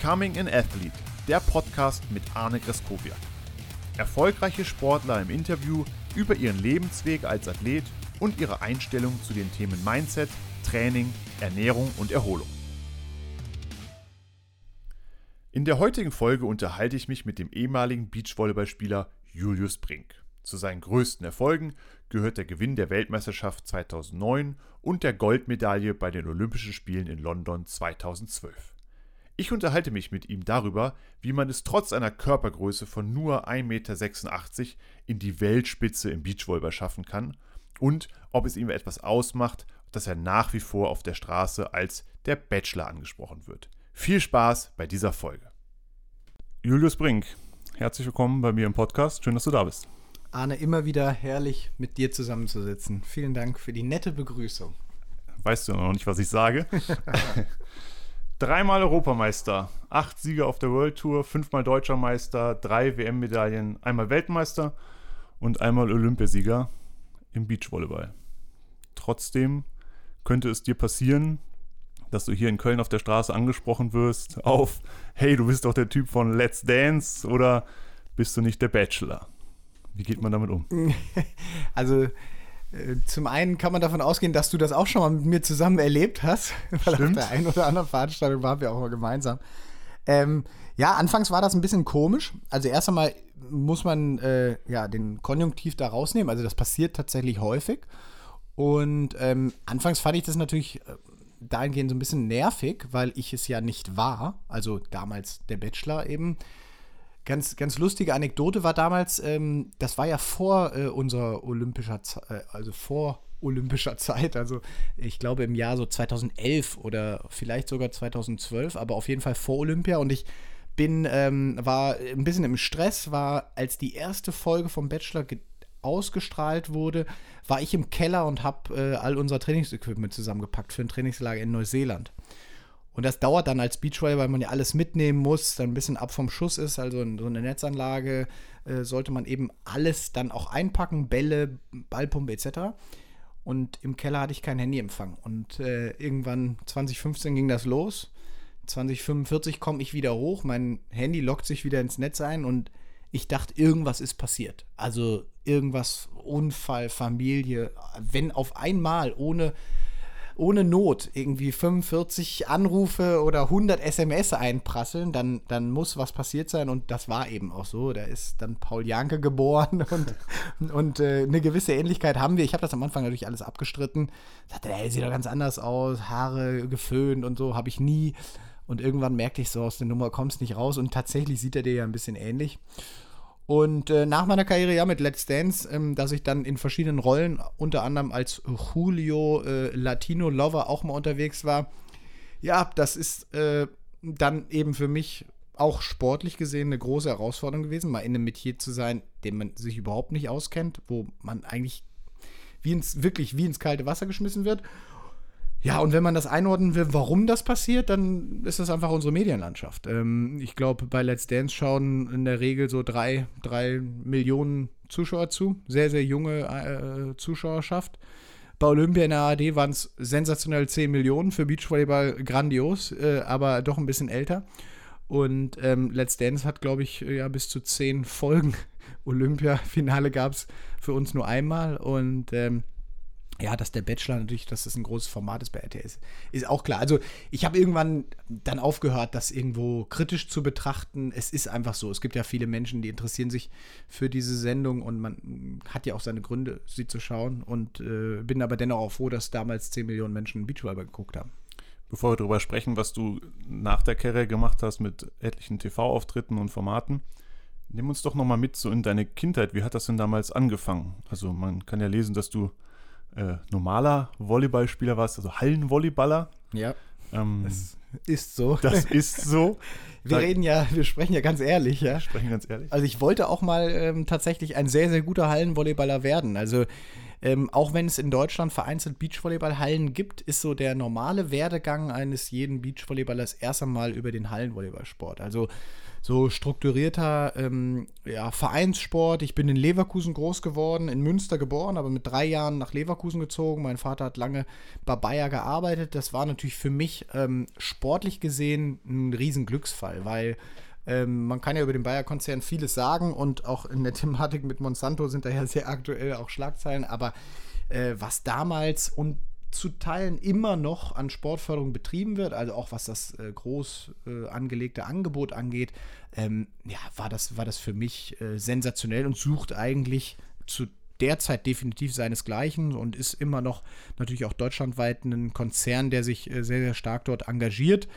Becoming an Athlete, der Podcast mit Arne Greskowiak. Erfolgreiche Sportler im Interview über ihren Lebensweg als Athlet und ihre Einstellung zu den Themen Mindset, Training, Ernährung und Erholung. In der heutigen Folge unterhalte ich mich mit dem ehemaligen Beachvolleyballspieler Julius Brink. Zu seinen größten Erfolgen gehört der Gewinn der Weltmeisterschaft 2009 und der Goldmedaille bei den Olympischen Spielen in London 2012. Ich unterhalte mich mit ihm darüber, wie man es trotz einer Körpergröße von nur 1,86 Meter in die Weltspitze im Beachvolleyball schaffen kann und ob es ihm etwas ausmacht, dass er nach wie vor auf der Straße als der Bachelor angesprochen wird. Viel Spaß bei dieser Folge. Julius Brink, herzlich willkommen bei mir im Podcast. Schön, dass du da bist. Arne, immer wieder herrlich mit dir zusammenzusitzen. Vielen Dank für die nette Begrüßung. Weißt du noch nicht, was ich sage? Dreimal Europameister, acht Siege auf der World Tour, fünfmal Deutscher Meister, drei WM-Medaillen, einmal Weltmeister und einmal Olympiasieger im Beachvolleyball. Trotzdem könnte es dir passieren, dass du hier in Köln auf der Straße angesprochen wirst auf, hey, du bist doch der Typ von Let's Dance oder bist du nicht der Bachelor? Wie geht man damit um? Also zum einen kann man davon ausgehen, dass du das auch schon mal mit mir zusammen erlebt hast, weil Stimmt. auf der einen oder anderen Veranstaltung waren wir auch mal gemeinsam. Ähm, ja, anfangs war das ein bisschen komisch. Also erst einmal muss man äh, ja den Konjunktiv da rausnehmen. Also das passiert tatsächlich häufig. Und ähm, anfangs fand ich das natürlich äh, dahingehend so ein bisschen nervig, weil ich es ja nicht war. Also damals der Bachelor eben. Ganz, ganz lustige Anekdote war damals, ähm, das war ja vor äh, unserer olympischer Zeit, äh, also vor olympischer Zeit, also ich glaube im Jahr so 2011 oder vielleicht sogar 2012, aber auf jeden Fall vor Olympia und ich bin, ähm, war ein bisschen im Stress, war als die erste Folge vom Bachelor ausgestrahlt wurde, war ich im Keller und habe äh, all unser Trainingsequipment zusammengepackt für ein Trainingslager in Neuseeland. Und das dauert dann als Beachvolleyball, weil man ja alles mitnehmen muss, dann ein bisschen ab vom Schuss ist, also so eine Netzanlage äh, sollte man eben alles dann auch einpacken, Bälle, Ballpumpe etc. Und im Keller hatte ich kein Handyempfang. Und äh, irgendwann 2015 ging das los. 2045 komme ich wieder hoch, mein Handy lockt sich wieder ins Netz ein und ich dachte, irgendwas ist passiert. Also irgendwas, Unfall, Familie, wenn auf einmal ohne ohne Not irgendwie 45 Anrufe oder 100 SMS einprasseln, dann, dann muss was passiert sein. Und das war eben auch so. Da ist dann Paul Janke geboren und, und äh, eine gewisse Ähnlichkeit haben wir. Ich habe das am Anfang natürlich alles abgestritten. Sagte, ey, sieht doch ganz anders aus, Haare geföhnt und so, habe ich nie. Und irgendwann merkte ich so, aus der Nummer kommst nicht raus. Und tatsächlich sieht er dir ja ein bisschen ähnlich. Und äh, nach meiner Karriere ja mit Let's Dance, ähm, dass ich dann in verschiedenen Rollen, unter anderem als Julio äh, Latino Lover auch mal unterwegs war. Ja, das ist äh, dann eben für mich auch sportlich gesehen eine große Herausforderung gewesen, mal in einem Metier zu sein, dem man sich überhaupt nicht auskennt, wo man eigentlich wie ins, wirklich wie ins kalte Wasser geschmissen wird. Ja, und wenn man das einordnen will, warum das passiert, dann ist das einfach unsere Medienlandschaft. Ähm, ich glaube, bei Let's Dance schauen in der Regel so drei, drei Millionen Zuschauer zu. Sehr, sehr junge äh, Zuschauerschaft. Bei Olympia in der ARD waren es sensationell 10 Millionen, für Beachvolleyball grandios, äh, aber doch ein bisschen älter. Und ähm, Let's Dance hat, glaube ich, ja bis zu 10 Folgen. Olympia-Finale gab es für uns nur einmal und ähm, ja, dass der Bachelor natürlich, dass das ein großes Format ist bei RTS, ist auch klar. Also ich habe irgendwann dann aufgehört, das irgendwo kritisch zu betrachten. Es ist einfach so. Es gibt ja viele Menschen, die interessieren sich für diese Sendung und man hat ja auch seine Gründe, sie zu schauen. Und äh, bin aber dennoch auch froh, dass damals 10 Millionen Menschen Beachvolleyball geguckt haben. Bevor wir darüber sprechen, was du nach der Karriere gemacht hast mit etlichen TV-Auftritten und Formaten, nimm uns doch nochmal mit so in deine Kindheit. Wie hat das denn damals angefangen? Also man kann ja lesen, dass du äh, normaler Volleyballspieler warst, also Hallenvolleyballer. Ja. Ähm, das ist so. Das ist so. wir reden ja, wir sprechen ja ganz ehrlich, ja. Wir sprechen ganz ehrlich. Also ich wollte auch mal ähm, tatsächlich ein sehr, sehr guter Hallenvolleyballer werden. Also Ähm, auch wenn es in Deutschland vereinzelt Beachvolleyballhallen gibt, ist so der normale Werdegang eines jeden Beachvolleyballers erst einmal über den Hallenvolleyballsport. Also so strukturierter ähm, ja, Vereinssport. Ich bin in Leverkusen groß geworden, in Münster geboren, aber mit drei Jahren nach Leverkusen gezogen. Mein Vater hat lange bei Bayer gearbeitet. Das war natürlich für mich ähm, sportlich gesehen ein Riesenglücksfall, weil ähm, man kann ja über den Bayer-Konzern vieles sagen und auch in der Thematik mit Monsanto sind da ja sehr aktuell auch Schlagzeilen, aber äh, was damals und zu Teilen immer noch an Sportförderung betrieben wird, also auch was das äh, groß äh, angelegte Angebot angeht, ähm, ja, war das, war das für mich äh, sensationell und sucht eigentlich zu derzeit definitiv seinesgleichen und ist immer noch natürlich auch deutschlandweit ein Konzern, der sich äh, sehr, sehr stark dort engagiert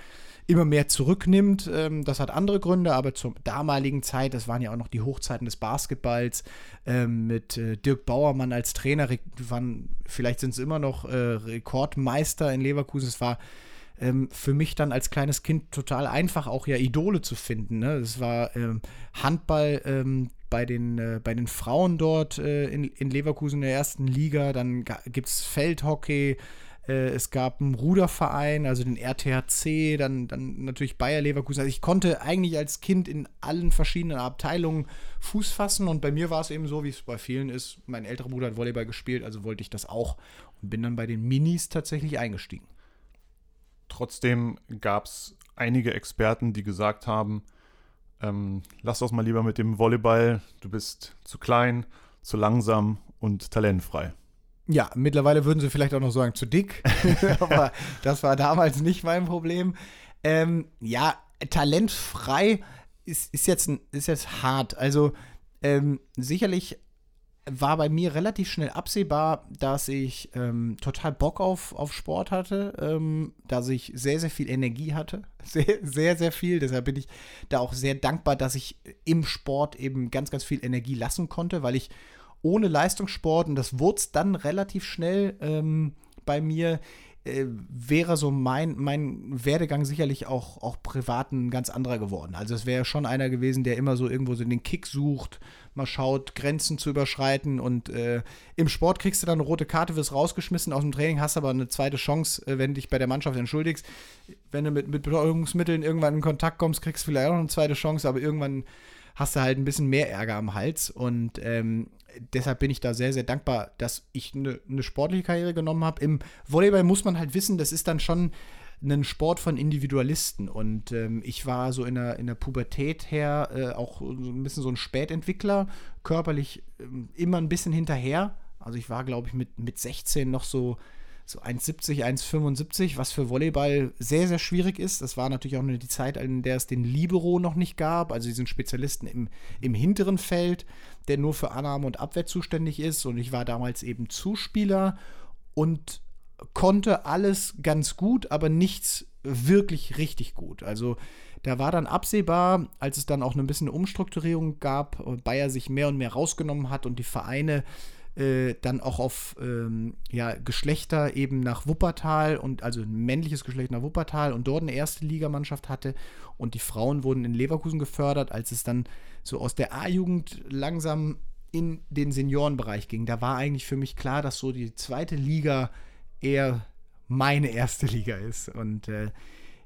immer mehr zurücknimmt. Ähm, das hat andere Gründe, aber zur damaligen Zeit, das waren ja auch noch die Hochzeiten des Basketballs ähm, mit äh, Dirk Bauermann als Trainer, waren, vielleicht sind es immer noch äh, Rekordmeister in Leverkusen. Es war ähm, für mich dann als kleines Kind total einfach, auch ja Idole zu finden. Ne? Das war ähm, Handball ähm, bei, den, äh, bei den Frauen dort äh, in, in Leverkusen in der ersten Liga, dann gibt es Feldhockey, äh, es gab einen Ruderverein, also den RTHC, dann, dann natürlich Bayer Leverkusen. Also ich konnte eigentlich als Kind in allen verschiedenen Abteilungen Fuß fassen und bei mir war es eben so, wie es bei vielen ist. Mein älterer Bruder hat Volleyball gespielt, also wollte ich das auch und bin dann bei den Minis tatsächlich eingestiegen. Trotzdem gab es einige Experten, die gesagt haben, ähm, lass doch mal lieber mit dem Volleyball, du bist zu klein, zu langsam und talentfrei. Ja, mittlerweile würden sie vielleicht auch noch sagen, zu dick. Aber das war damals nicht mein Problem. Ähm, ja, talentfrei ist, ist, jetzt, ist jetzt hart. Also ähm, sicherlich war bei mir relativ schnell absehbar, dass ich ähm, total Bock auf, auf Sport hatte, ähm, dass ich sehr, sehr viel Energie hatte. Sehr, sehr, sehr viel. Deshalb bin ich da auch sehr dankbar, dass ich im Sport eben ganz, ganz viel Energie lassen konnte, weil ich ohne Leistungssport, und das wurde dann relativ schnell ähm, bei mir, äh, wäre so mein, mein Werdegang sicherlich auch, auch privat ein ganz anderer geworden. Also es wäre schon einer gewesen, der immer so irgendwo so den Kick sucht, mal schaut, Grenzen zu überschreiten und äh, im Sport kriegst du dann eine rote Karte, wirst rausgeschmissen aus dem Training, hast aber eine zweite Chance, äh, wenn du dich bei der Mannschaft entschuldigst. Wenn du mit, mit Betäubungsmitteln irgendwann in Kontakt kommst, kriegst du vielleicht auch noch eine zweite Chance, aber irgendwann hast du halt ein bisschen mehr Ärger am Hals und ähm, deshalb bin ich da sehr, sehr dankbar, dass ich eine ne sportliche Karriere genommen habe. Im Volleyball muss man halt wissen, das ist dann schon ein Sport von Individualisten. Und ähm, ich war so in der, in der Pubertät her äh, auch ein bisschen so ein Spätentwickler, körperlich äh, immer ein bisschen hinterher. Also ich war, glaube ich, mit, mit 16 noch so so 1,70, 1,75, was für Volleyball sehr, sehr schwierig ist. Das war natürlich auch nur die Zeit, in der es den Libero noch nicht gab, also diesen Spezialisten im, im hinteren Feld, der nur für Annahme und Abwehr zuständig ist. Und ich war damals eben Zuspieler und konnte alles ganz gut, aber nichts wirklich richtig gut. Also da war dann absehbar, als es dann auch ein bisschen Umstrukturierung gab, Bayer sich mehr und mehr rausgenommen hat und die Vereine äh, dann auch auf ähm, ja, Geschlechter eben nach Wuppertal und also ein männliches Geschlecht nach Wuppertal und dort eine erste Ligamannschaft hatte und die Frauen wurden in Leverkusen gefördert, als es dann so aus der A-Jugend langsam in den Seniorenbereich ging. Da war eigentlich für mich klar, dass so die zweite Liga eher meine erste Liga ist und äh,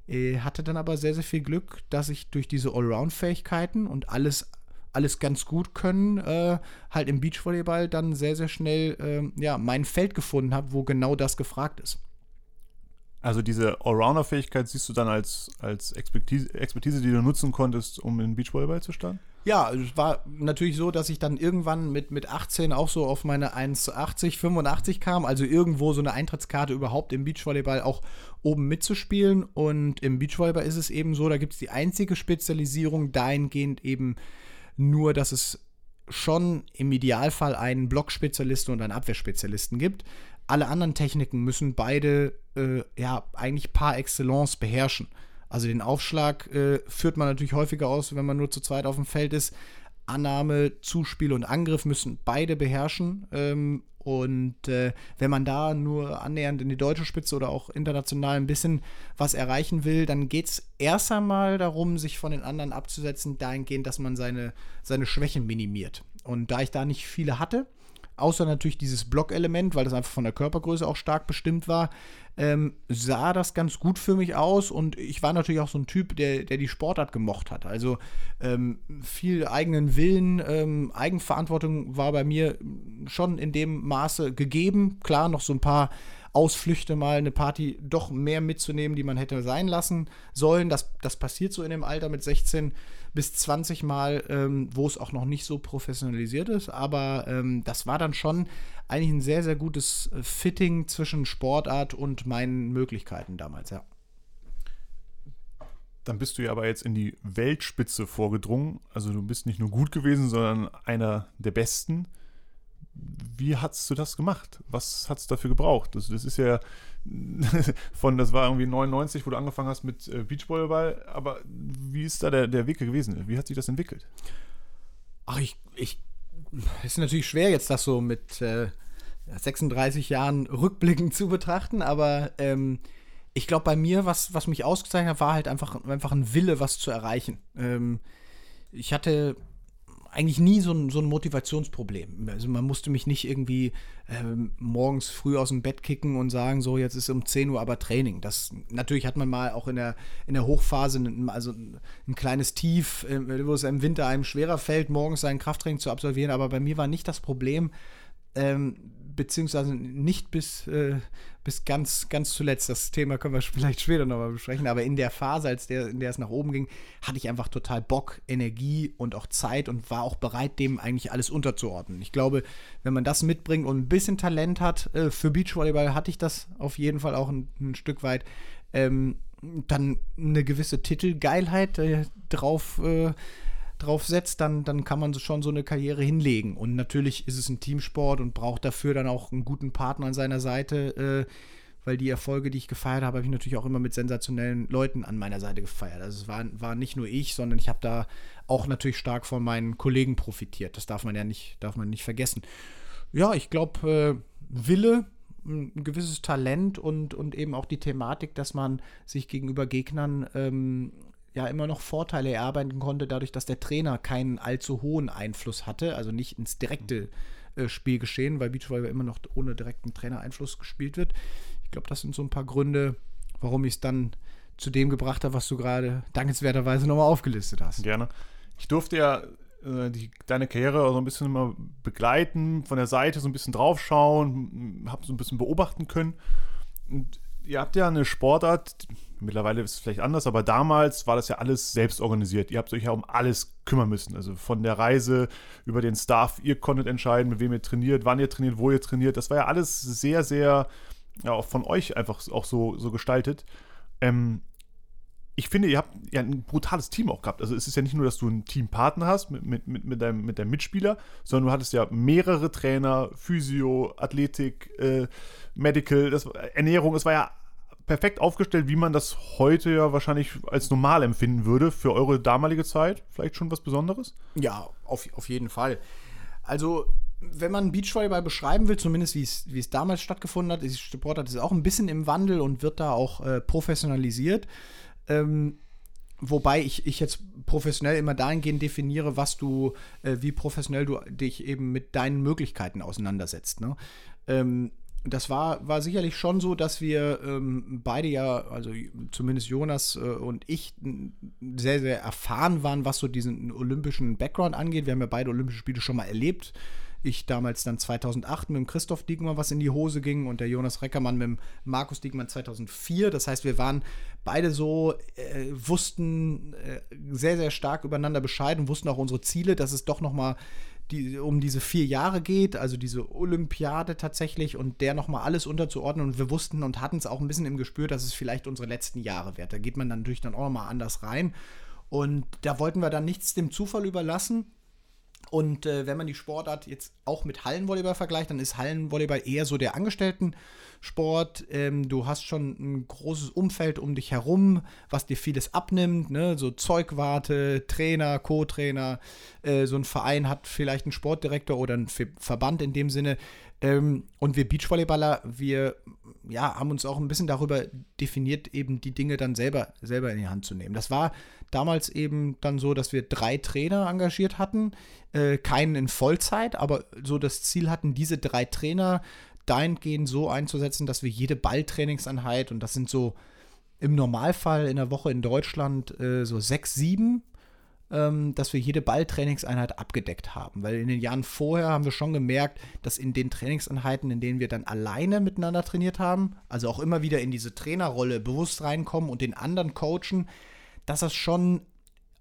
äh hatte dann aber sehr, sehr viel Glück, dass ich durch diese Allround-Fähigkeiten und alles alles ganz gut können, äh, halt im Beachvolleyball dann sehr, sehr schnell äh, ja, mein Feld gefunden habe, wo genau das gefragt ist. Also diese Allrounder-Fähigkeit siehst du dann als, als Expertise, Expertise, die du nutzen konntest, um in Beachvolleyball zu starten? Ja, also es war natürlich so, dass ich dann irgendwann mit, mit 18 auch so auf meine 1,80, 85 kam, also irgendwo so eine Eintrittskarte überhaupt im Beachvolleyball auch oben mitzuspielen. Und im Beachvolleyball ist es eben so, da gibt es die einzige Spezialisierung dahingehend eben nur dass es schon im Idealfall einen Blockspezialisten und einen Abwehrspezialisten gibt. Alle anderen Techniken müssen beide äh, ja eigentlich par excellence beherrschen. Also den Aufschlag äh, führt man natürlich häufiger aus, wenn man nur zu zweit auf dem Feld ist. Annahme, Zuspiel und Angriff müssen beide beherrschen. Ähm, und äh, wenn man da nur annähernd in die deutsche Spitze oder auch international ein bisschen was erreichen will, dann geht es erst einmal darum, sich von den anderen abzusetzen, dahingehend, dass man seine, seine Schwächen minimiert. Und da ich da nicht viele hatte, außer natürlich dieses Blockelement, weil das einfach von der Körpergröße auch stark bestimmt war, ähm, sah das ganz gut für mich aus und ich war natürlich auch so ein Typ, der, der die Sportart gemocht hat. Also ähm, viel eigenen Willen, ähm, Eigenverantwortung war bei mir schon in dem Maße gegeben. Klar, noch so ein paar Ausflüchte mal eine Party doch mehr mitzunehmen, die man hätte sein lassen sollen. Das, das passiert so in dem Alter mit 16 bis 20 Mal, ähm, wo es auch noch nicht so professionalisiert ist. Aber ähm, das war dann schon eigentlich ein sehr, sehr gutes äh, Fitting zwischen Sportart und meinen Möglichkeiten damals, ja. Dann bist du ja aber jetzt in die Weltspitze vorgedrungen. Also du bist nicht nur gut gewesen, sondern einer der Besten. Wie hast du das gemacht? Was hat es dafür gebraucht? Also das ist ja von, das war irgendwie 99, wo du angefangen hast mit äh, Beachvolleyball, aber wie ist da der, der Weg gewesen? Wie hat sich das entwickelt? Ach, ich, ich es ist natürlich schwer, jetzt das so mit äh, 36 Jahren rückblickend zu betrachten, aber ähm, ich glaube, bei mir, was, was mich ausgezeichnet hat, war halt einfach, einfach ein Wille, was zu erreichen. Ähm, ich hatte eigentlich nie so ein, so ein Motivationsproblem. Also man musste mich nicht irgendwie ähm, morgens früh aus dem Bett kicken und sagen, so jetzt ist um 10 Uhr aber Training. Das natürlich hat man mal auch in der, in der Hochphase ein, also ein kleines Tief, äh, wo es im Winter einem schwerer fällt, morgens seinen Krafttraining zu absolvieren, aber bei mir war nicht das Problem, ähm, beziehungsweise nicht bis, äh, bis ganz, ganz zuletzt. Das Thema können wir vielleicht später nochmal besprechen, aber in der Phase, als der, in der es nach oben ging, hatte ich einfach total Bock, Energie und auch Zeit und war auch bereit, dem eigentlich alles unterzuordnen. Ich glaube, wenn man das mitbringt und ein bisschen Talent hat, äh, für Beachvolleyball hatte ich das auf jeden Fall auch ein, ein Stück weit. Ähm, dann eine gewisse Titelgeilheit äh, drauf äh, drauf setzt, dann, dann kann man schon so eine Karriere hinlegen. Und natürlich ist es ein Teamsport und braucht dafür dann auch einen guten Partner an seiner Seite, äh, weil die Erfolge, die ich gefeiert habe, habe ich natürlich auch immer mit sensationellen Leuten an meiner Seite gefeiert. Also es war, war nicht nur ich, sondern ich habe da auch natürlich stark von meinen Kollegen profitiert. Das darf man ja nicht, darf man nicht vergessen. Ja, ich glaube, äh, Wille, ein gewisses Talent und, und eben auch die Thematik, dass man sich gegenüber Gegnern ähm, ja immer noch Vorteile erarbeiten konnte, dadurch, dass der Trainer keinen allzu hohen Einfluss hatte, also nicht ins direkte äh, Spielgeschehen, weil Beachvolleyball immer noch ohne direkten Trainereinfluss gespielt wird. Ich glaube, das sind so ein paar Gründe, warum ich es dann zu dem gebracht habe, was du gerade dankenswerterweise nochmal aufgelistet hast. Gerne. Ich durfte ja äh, die, deine Karriere so ein bisschen immer begleiten, von der Seite so ein bisschen draufschauen, habe so ein bisschen beobachten können. Und ihr habt ja eine Sportart, mittlerweile ist es vielleicht anders, aber damals war das ja alles selbst organisiert. Ihr habt euch ja um alles kümmern müssen. Also von der Reise über den Staff, ihr konntet entscheiden, mit wem ihr trainiert, wann ihr trainiert, wo ihr trainiert. Das war ja alles sehr, sehr ja, auch von euch einfach auch so, so gestaltet. Ähm, ich finde, ihr habt ja ein brutales Team auch gehabt. Also es ist ja nicht nur, dass du einen Teampartner hast mit, mit, mit, deinem, mit deinem Mitspieler, sondern du hattest ja mehrere Trainer, Physio, Athletik, äh, Medical, das, Ernährung. Es war ja perfekt aufgestellt, wie man das heute ja wahrscheinlich als normal empfinden würde. Für eure damalige Zeit vielleicht schon was Besonderes? Ja, auf, auf jeden Fall. Also, wenn man Beachvolleyball beschreiben will, zumindest wie es, damals stattgefunden hat, ist Sportart ist auch ein bisschen im Wandel und wird da auch äh, professionalisiert. Ähm, wobei ich, ich jetzt professionell immer dahingehend definiere, was du, äh, wie professionell du dich eben mit deinen Möglichkeiten auseinandersetzt. Ne? Ähm, das war, war sicherlich schon so, dass wir ähm, beide ja, also zumindest Jonas äh, und ich, sehr, sehr erfahren waren, was so diesen olympischen Background angeht. Wir haben ja beide Olympische Spiele schon mal erlebt. Ich damals dann 2008 mit dem Christoph Diekmann, was in die Hose ging, und der Jonas Reckermann mit dem Markus Diekmann 2004. Das heißt, wir waren beide so, äh, wussten äh, sehr, sehr stark übereinander Bescheid und wussten auch unsere Ziele, dass es doch nochmal die, um diese vier Jahre geht, also diese Olympiade tatsächlich und der nochmal alles unterzuordnen. Und wir wussten und hatten es auch ein bisschen im Gespür, dass es vielleicht unsere letzten Jahre wird. Da geht man dann natürlich dann auch nochmal anders rein. Und da wollten wir dann nichts dem Zufall überlassen. Und äh, wenn man die Sportart jetzt auch mit Hallenvolleyball vergleicht, dann ist Hallenvolleyball eher so der Angestellten-Sport. Ähm, du hast schon ein großes Umfeld um dich herum, was dir vieles abnimmt, ne? so Zeugwarte, Trainer, Co-Trainer. Äh, so ein Verein hat vielleicht einen Sportdirektor oder einen Verband in dem Sinne. Ähm, und wir Beachvolleyballer, wir ja, haben uns auch ein bisschen darüber definiert, eben die Dinge dann selber, selber in die Hand zu nehmen. Das war damals eben dann so, dass wir drei Trainer engagiert hatten, äh, keinen in Vollzeit, aber so das Ziel hatten, diese drei Trainer dahingehend so einzusetzen, dass wir jede Balltrainingseinheit, und das sind so im Normalfall in der Woche in Deutschland äh, so sechs, sieben, ähm, dass wir jede Balltrainingseinheit abgedeckt haben. Weil in den Jahren vorher haben wir schon gemerkt, dass in den Trainingseinheiten, in denen wir dann alleine miteinander trainiert haben, also auch immer wieder in diese Trainerrolle bewusst reinkommen und den anderen coachen, dass das schon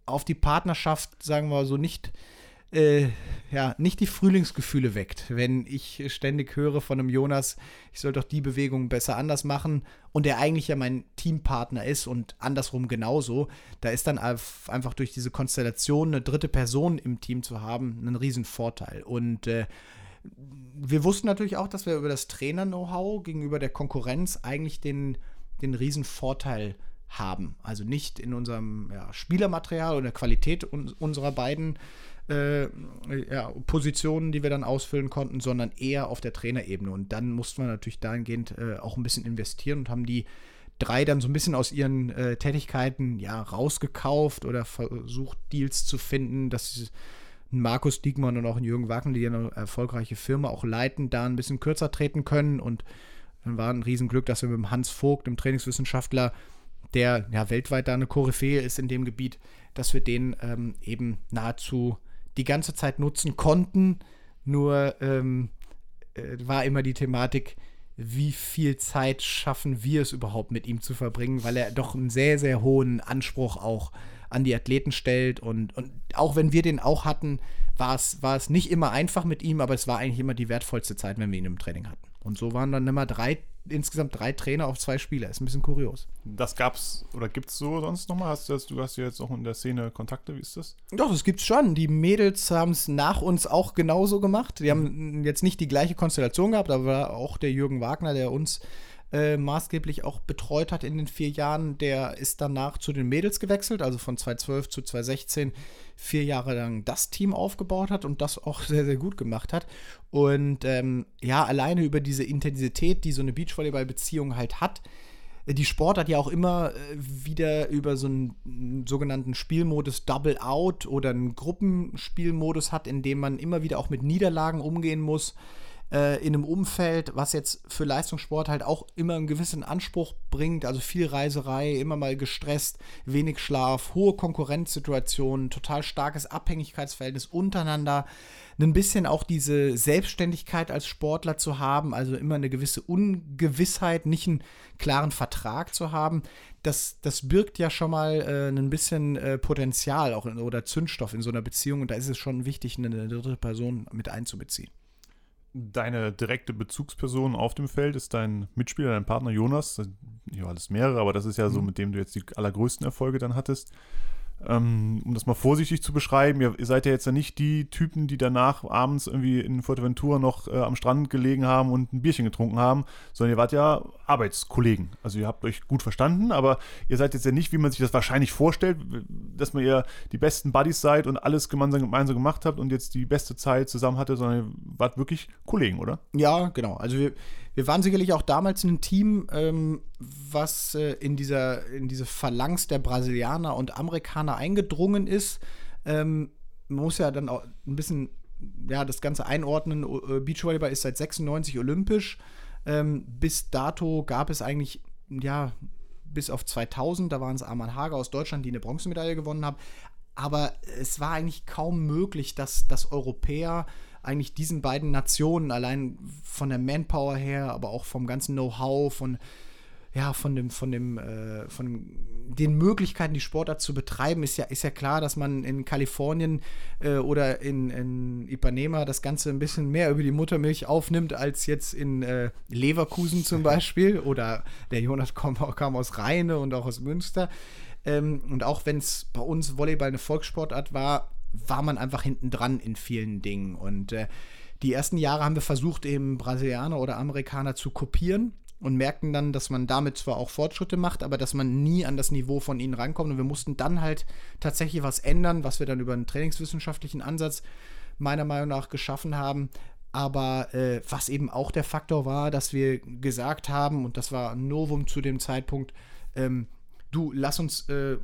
auf die Partnerschaft, sagen wir so, nicht äh, ja, nicht die Frühlingsgefühle weckt, wenn ich ständig höre von einem Jonas, ich soll doch die Bewegung besser anders machen und der eigentlich ja mein Teampartner ist und andersrum genauso. Da ist dann einfach durch diese Konstellation eine dritte Person im Team zu haben ein Riesenvorteil. Und äh, wir wussten natürlich auch, dass wir über das Trainer-Know-how gegenüber der Konkurrenz eigentlich den, den Riesenvorteil haben. Also nicht in unserem ja, Spielermaterial der Qualität un unserer beiden äh, ja, Positionen, die wir dann ausfüllen konnten, sondern eher auf der Trainerebene. Und dann mussten wir natürlich dahingehend äh, auch ein bisschen investieren und haben die drei dann so ein bisschen aus ihren äh, Tätigkeiten ja rausgekauft oder versucht, Deals zu finden, dass Markus Diekmann und auch Jürgen Wacken, die eine erfolgreiche Firma auch leiten, da ein bisschen kürzer treten können. Und dann war ein Riesenglück, dass wir mit dem Hans Vogt, dem Trainingswissenschaftler, der ja weltweit da eine Koryphäe ist in dem Gebiet, dass wir den ähm, eben nahezu die ganze Zeit nutzen konnten. Nur ähm, äh, war immer die Thematik, wie viel Zeit schaffen wir es überhaupt mit ihm zu verbringen, weil er doch einen sehr, sehr hohen Anspruch auch an die Athleten stellt. Und, und auch wenn wir den auch hatten, war es, war es nicht immer einfach mit ihm, aber es war eigentlich immer die wertvollste Zeit, wenn wir ihn im Training hatten. Und so waren dann immer drei, insgesamt drei Trainer auf zwei Spieler. Ist ein bisschen kurios. Das gab's oder gibt es so sonst nochmal? Hast du, das, du hast ja jetzt auch in der Szene Kontakte, wie ist das? Doch, das gibt's schon. Die Mädels haben es nach uns auch genauso gemacht. Die haben jetzt nicht die gleiche Konstellation gehabt, aber auch der Jürgen Wagner, der uns äh, maßgeblich auch betreut hat in den vier Jahren, der ist danach zu den Mädels gewechselt, also von 2012 zu 2016 vier Jahre lang das Team aufgebaut hat und das auch sehr, sehr gut gemacht hat. Und ähm, ja, alleine über diese Intensität, die so eine Beachvolleyball-Beziehung halt hat, äh, die Sportart ja auch immer äh, wieder über so einen sogenannten Spielmodus Double Out oder einen Gruppenspielmodus hat, in dem man immer wieder auch mit Niederlagen umgehen muss äh, in einem Umfeld, was jetzt für Leistungssport halt auch immer einen gewissen Anspruch bringt, also viel Reiserei, immer mal gestresst, wenig Schlaf, hohe Konkurrenzsituationen, total starkes Abhängigkeitsverhältnis untereinander, ein bisschen auch diese Selbstständigkeit als Sportler zu haben, also immer eine gewisse Ungewissheit, nicht einen klaren Vertrag zu haben, das, das birgt ja schon mal äh, ein bisschen äh, Potenzial auch in, oder Zündstoff in so einer Beziehung. Und da ist es schon wichtig, eine dritte Person mit einzubeziehen. Deine direkte Bezugsperson auf dem Feld ist dein Mitspieler, dein Partner Jonas. Ja, alles mehrere, aber das ist ja so, mhm. mit dem du jetzt die allergrößten Erfolge dann hattest. Ähm, um das mal vorsichtig zu beschreiben, ihr, seid ja jetzt ja nicht die Typen, die danach abends irgendwie in Fuerteventura noch äh, am Strand gelegen haben und ein Bierchen getrunken haben, sondern ihr wart ja Arbeitskollegen. Also ihr habt euch gut verstanden, aber ihr seid jetzt ja nicht, wie man sich das wahrscheinlich vorstellt, dass man ihr die besten Buddies seid und alles gemeinsam, gemeinsam gemacht habt und jetzt die beste Zeit zusammen hatte, sondern ihr wart wirklich Kollegen, oder? Ja, genau. Also wir, wir waren sicherlich auch damals ein Team, ähm, was äh, in, dieser, in diese Phalanx der Brasilianer und Amerikaner eingedrungen ist. Ähm, man muss ja dann auch ein bisschen ja, das Ganze einordnen. Äh, Beachvolleyball ist seit 96 olympisch. Ähm, bis dato gab es eigentlich, ja, bis auf 2000, da waren es Arman Hager aus Deutschland, die eine Bronzemedaille gewonnen haben. Aber es war eigentlich kaum möglich, dass, dass Europäer eigentlich diesen beiden Nationen allein von der Manpower her, aber auch vom ganzen Know-how, von ja, von dem, von dem, äh, von dem, den Möglichkeiten, die Sportart zu betreiben, ist ja, ist ja klar, dass man in Kalifornien äh, oder in, in Ipanema das Ganze ein bisschen mehr über die Muttermilch aufnimmt, als jetzt in äh, Leverkusen zum Beispiel. Oder der Jonas kam, kam aus Rheine und auch aus Münster. Ähm, und auch wenn es bei uns Volleyball eine Volkssportart war, war man einfach hinten dran in vielen Dingen. Und äh, die ersten Jahre haben wir versucht, eben Brasilianer oder Amerikaner zu kopieren und merkten dann, dass man damit zwar auch Fortschritte macht, aber dass man nie an das Niveau von ihnen rankommt. Und wir mussten dann halt tatsächlich was ändern, was wir dann über einen trainingswissenschaftlichen Ansatz meiner Meinung nach geschaffen haben. Aber äh, was eben auch der Faktor war, dass wir gesagt haben, und das war ein Novum zu dem Zeitpunkt, ähm, du lass uns äh,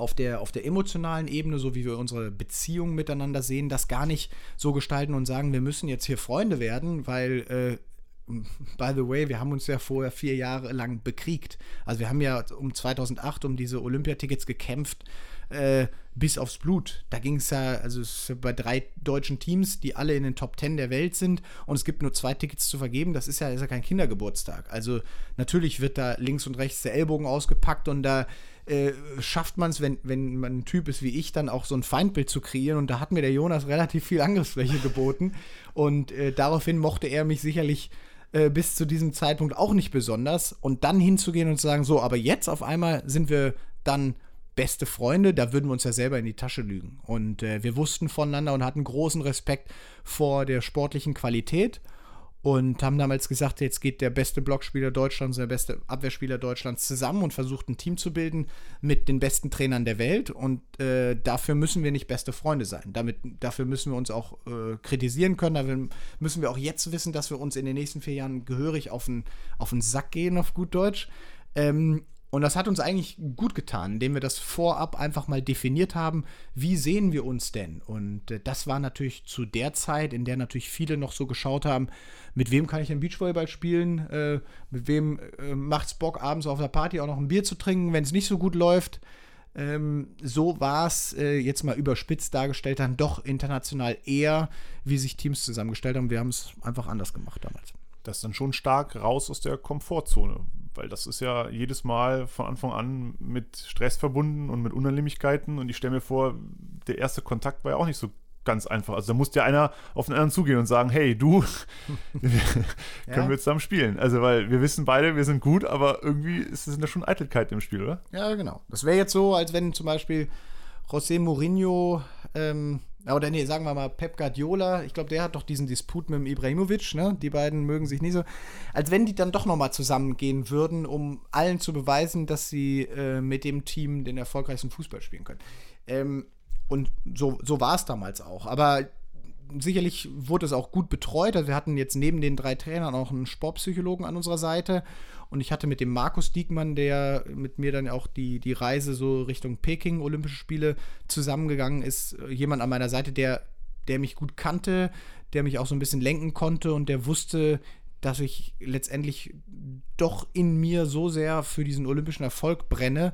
auf der, auf der emotionalen Ebene, so wie wir unsere Beziehung miteinander sehen, das gar nicht so gestalten und sagen, wir müssen jetzt hier Freunde werden, weil, äh, by the way, wir haben uns ja vorher vier Jahre lang bekriegt. Also wir haben ja um 2008 um diese Olympiatickets gekämpft, äh, bis aufs Blut. Da ging es ja, also es ja bei drei deutschen Teams, die alle in den Top Ten der Welt sind und es gibt nur zwei Tickets zu vergeben. Das ist ja, ist ja kein Kindergeburtstag. Also natürlich wird da links und rechts der Ellbogen ausgepackt und da äh, schafft man es, wenn, wenn man ein Typ ist wie ich, dann auch so ein Feindbild zu kreieren. Und da hat mir der Jonas relativ viel Angriffsfläche geboten. Und äh, daraufhin mochte er mich sicherlich äh, bis zu diesem Zeitpunkt auch nicht besonders. Und dann hinzugehen und zu sagen, so, aber jetzt auf einmal sind wir dann beste Freunde, da würden wir uns ja selber in die Tasche lügen. Und äh, wir wussten voneinander und hatten großen Respekt vor der sportlichen Qualität und haben damals gesagt, jetzt geht der beste Blockspieler Deutschlands, der beste Abwehrspieler Deutschlands zusammen und versucht ein Team zu bilden mit den besten Trainern der Welt und äh, dafür müssen wir nicht beste Freunde sein. Damit, dafür müssen wir uns auch äh, kritisieren können, dafür müssen wir auch jetzt wissen, dass wir uns in den nächsten vier Jahren gehörig auf den, auf den Sack gehen, auf gut Deutsch. Ähm, und das hat uns eigentlich gut getan, indem wir das vorab einfach mal definiert haben, wie sehen wir uns denn? Und äh, das war natürlich zu der Zeit, in der natürlich viele noch so geschaut haben, mit wem kann ich denn Beachvolleyball spielen, äh, mit wem äh, macht es Bock, abends auf der Party auch noch ein Bier zu trinken, wenn es nicht so gut läuft. Ähm, so war es äh, jetzt mal überspitzt dargestellt, dann doch international eher, wie sich Teams zusammengestellt haben. Wir haben es einfach anders gemacht damals. Das ist dann schon stark raus aus der Komfortzone, weil das ist ja jedes Mal von Anfang an mit Stress verbunden und mit Unannehmlichkeiten. Und ich stelle mir vor, der erste Kontakt war ja auch nicht so ganz einfach. Also da musste ja einer auf den anderen zugehen und sagen, hey, du, können ja. wir zusammen spielen? Also weil wir wissen beide, wir sind gut, aber irgendwie ist es ja schon Eitelkeit im Spiel, oder? Ja, genau. Das wäre jetzt so, als wenn zum Beispiel José Mourinho ähm, oder nee, sagen wir mal Pep Guardiola, ich glaube, der hat doch diesen Disput mit dem Ibrahimovic, ne? Die beiden mögen sich nie so. Als wenn die dann doch nochmal zusammengehen würden, um allen zu beweisen, dass sie äh, mit dem Team den erfolgreichsten Fußball spielen können. Ähm, und so, so war es damals auch. Aber sicherlich wurde es auch gut betreut. Also wir hatten jetzt neben den drei Trainern auch einen Sportpsychologen an unserer Seite. Und ich hatte mit dem Markus Diekmann, der mit mir dann auch die, die Reise so Richtung Peking, Olympische Spiele, zusammengegangen ist, jemand an meiner Seite, der, der mich gut kannte, der mich auch so ein bisschen lenken konnte und der wusste, dass ich letztendlich doch in mir so sehr für diesen olympischen Erfolg brenne,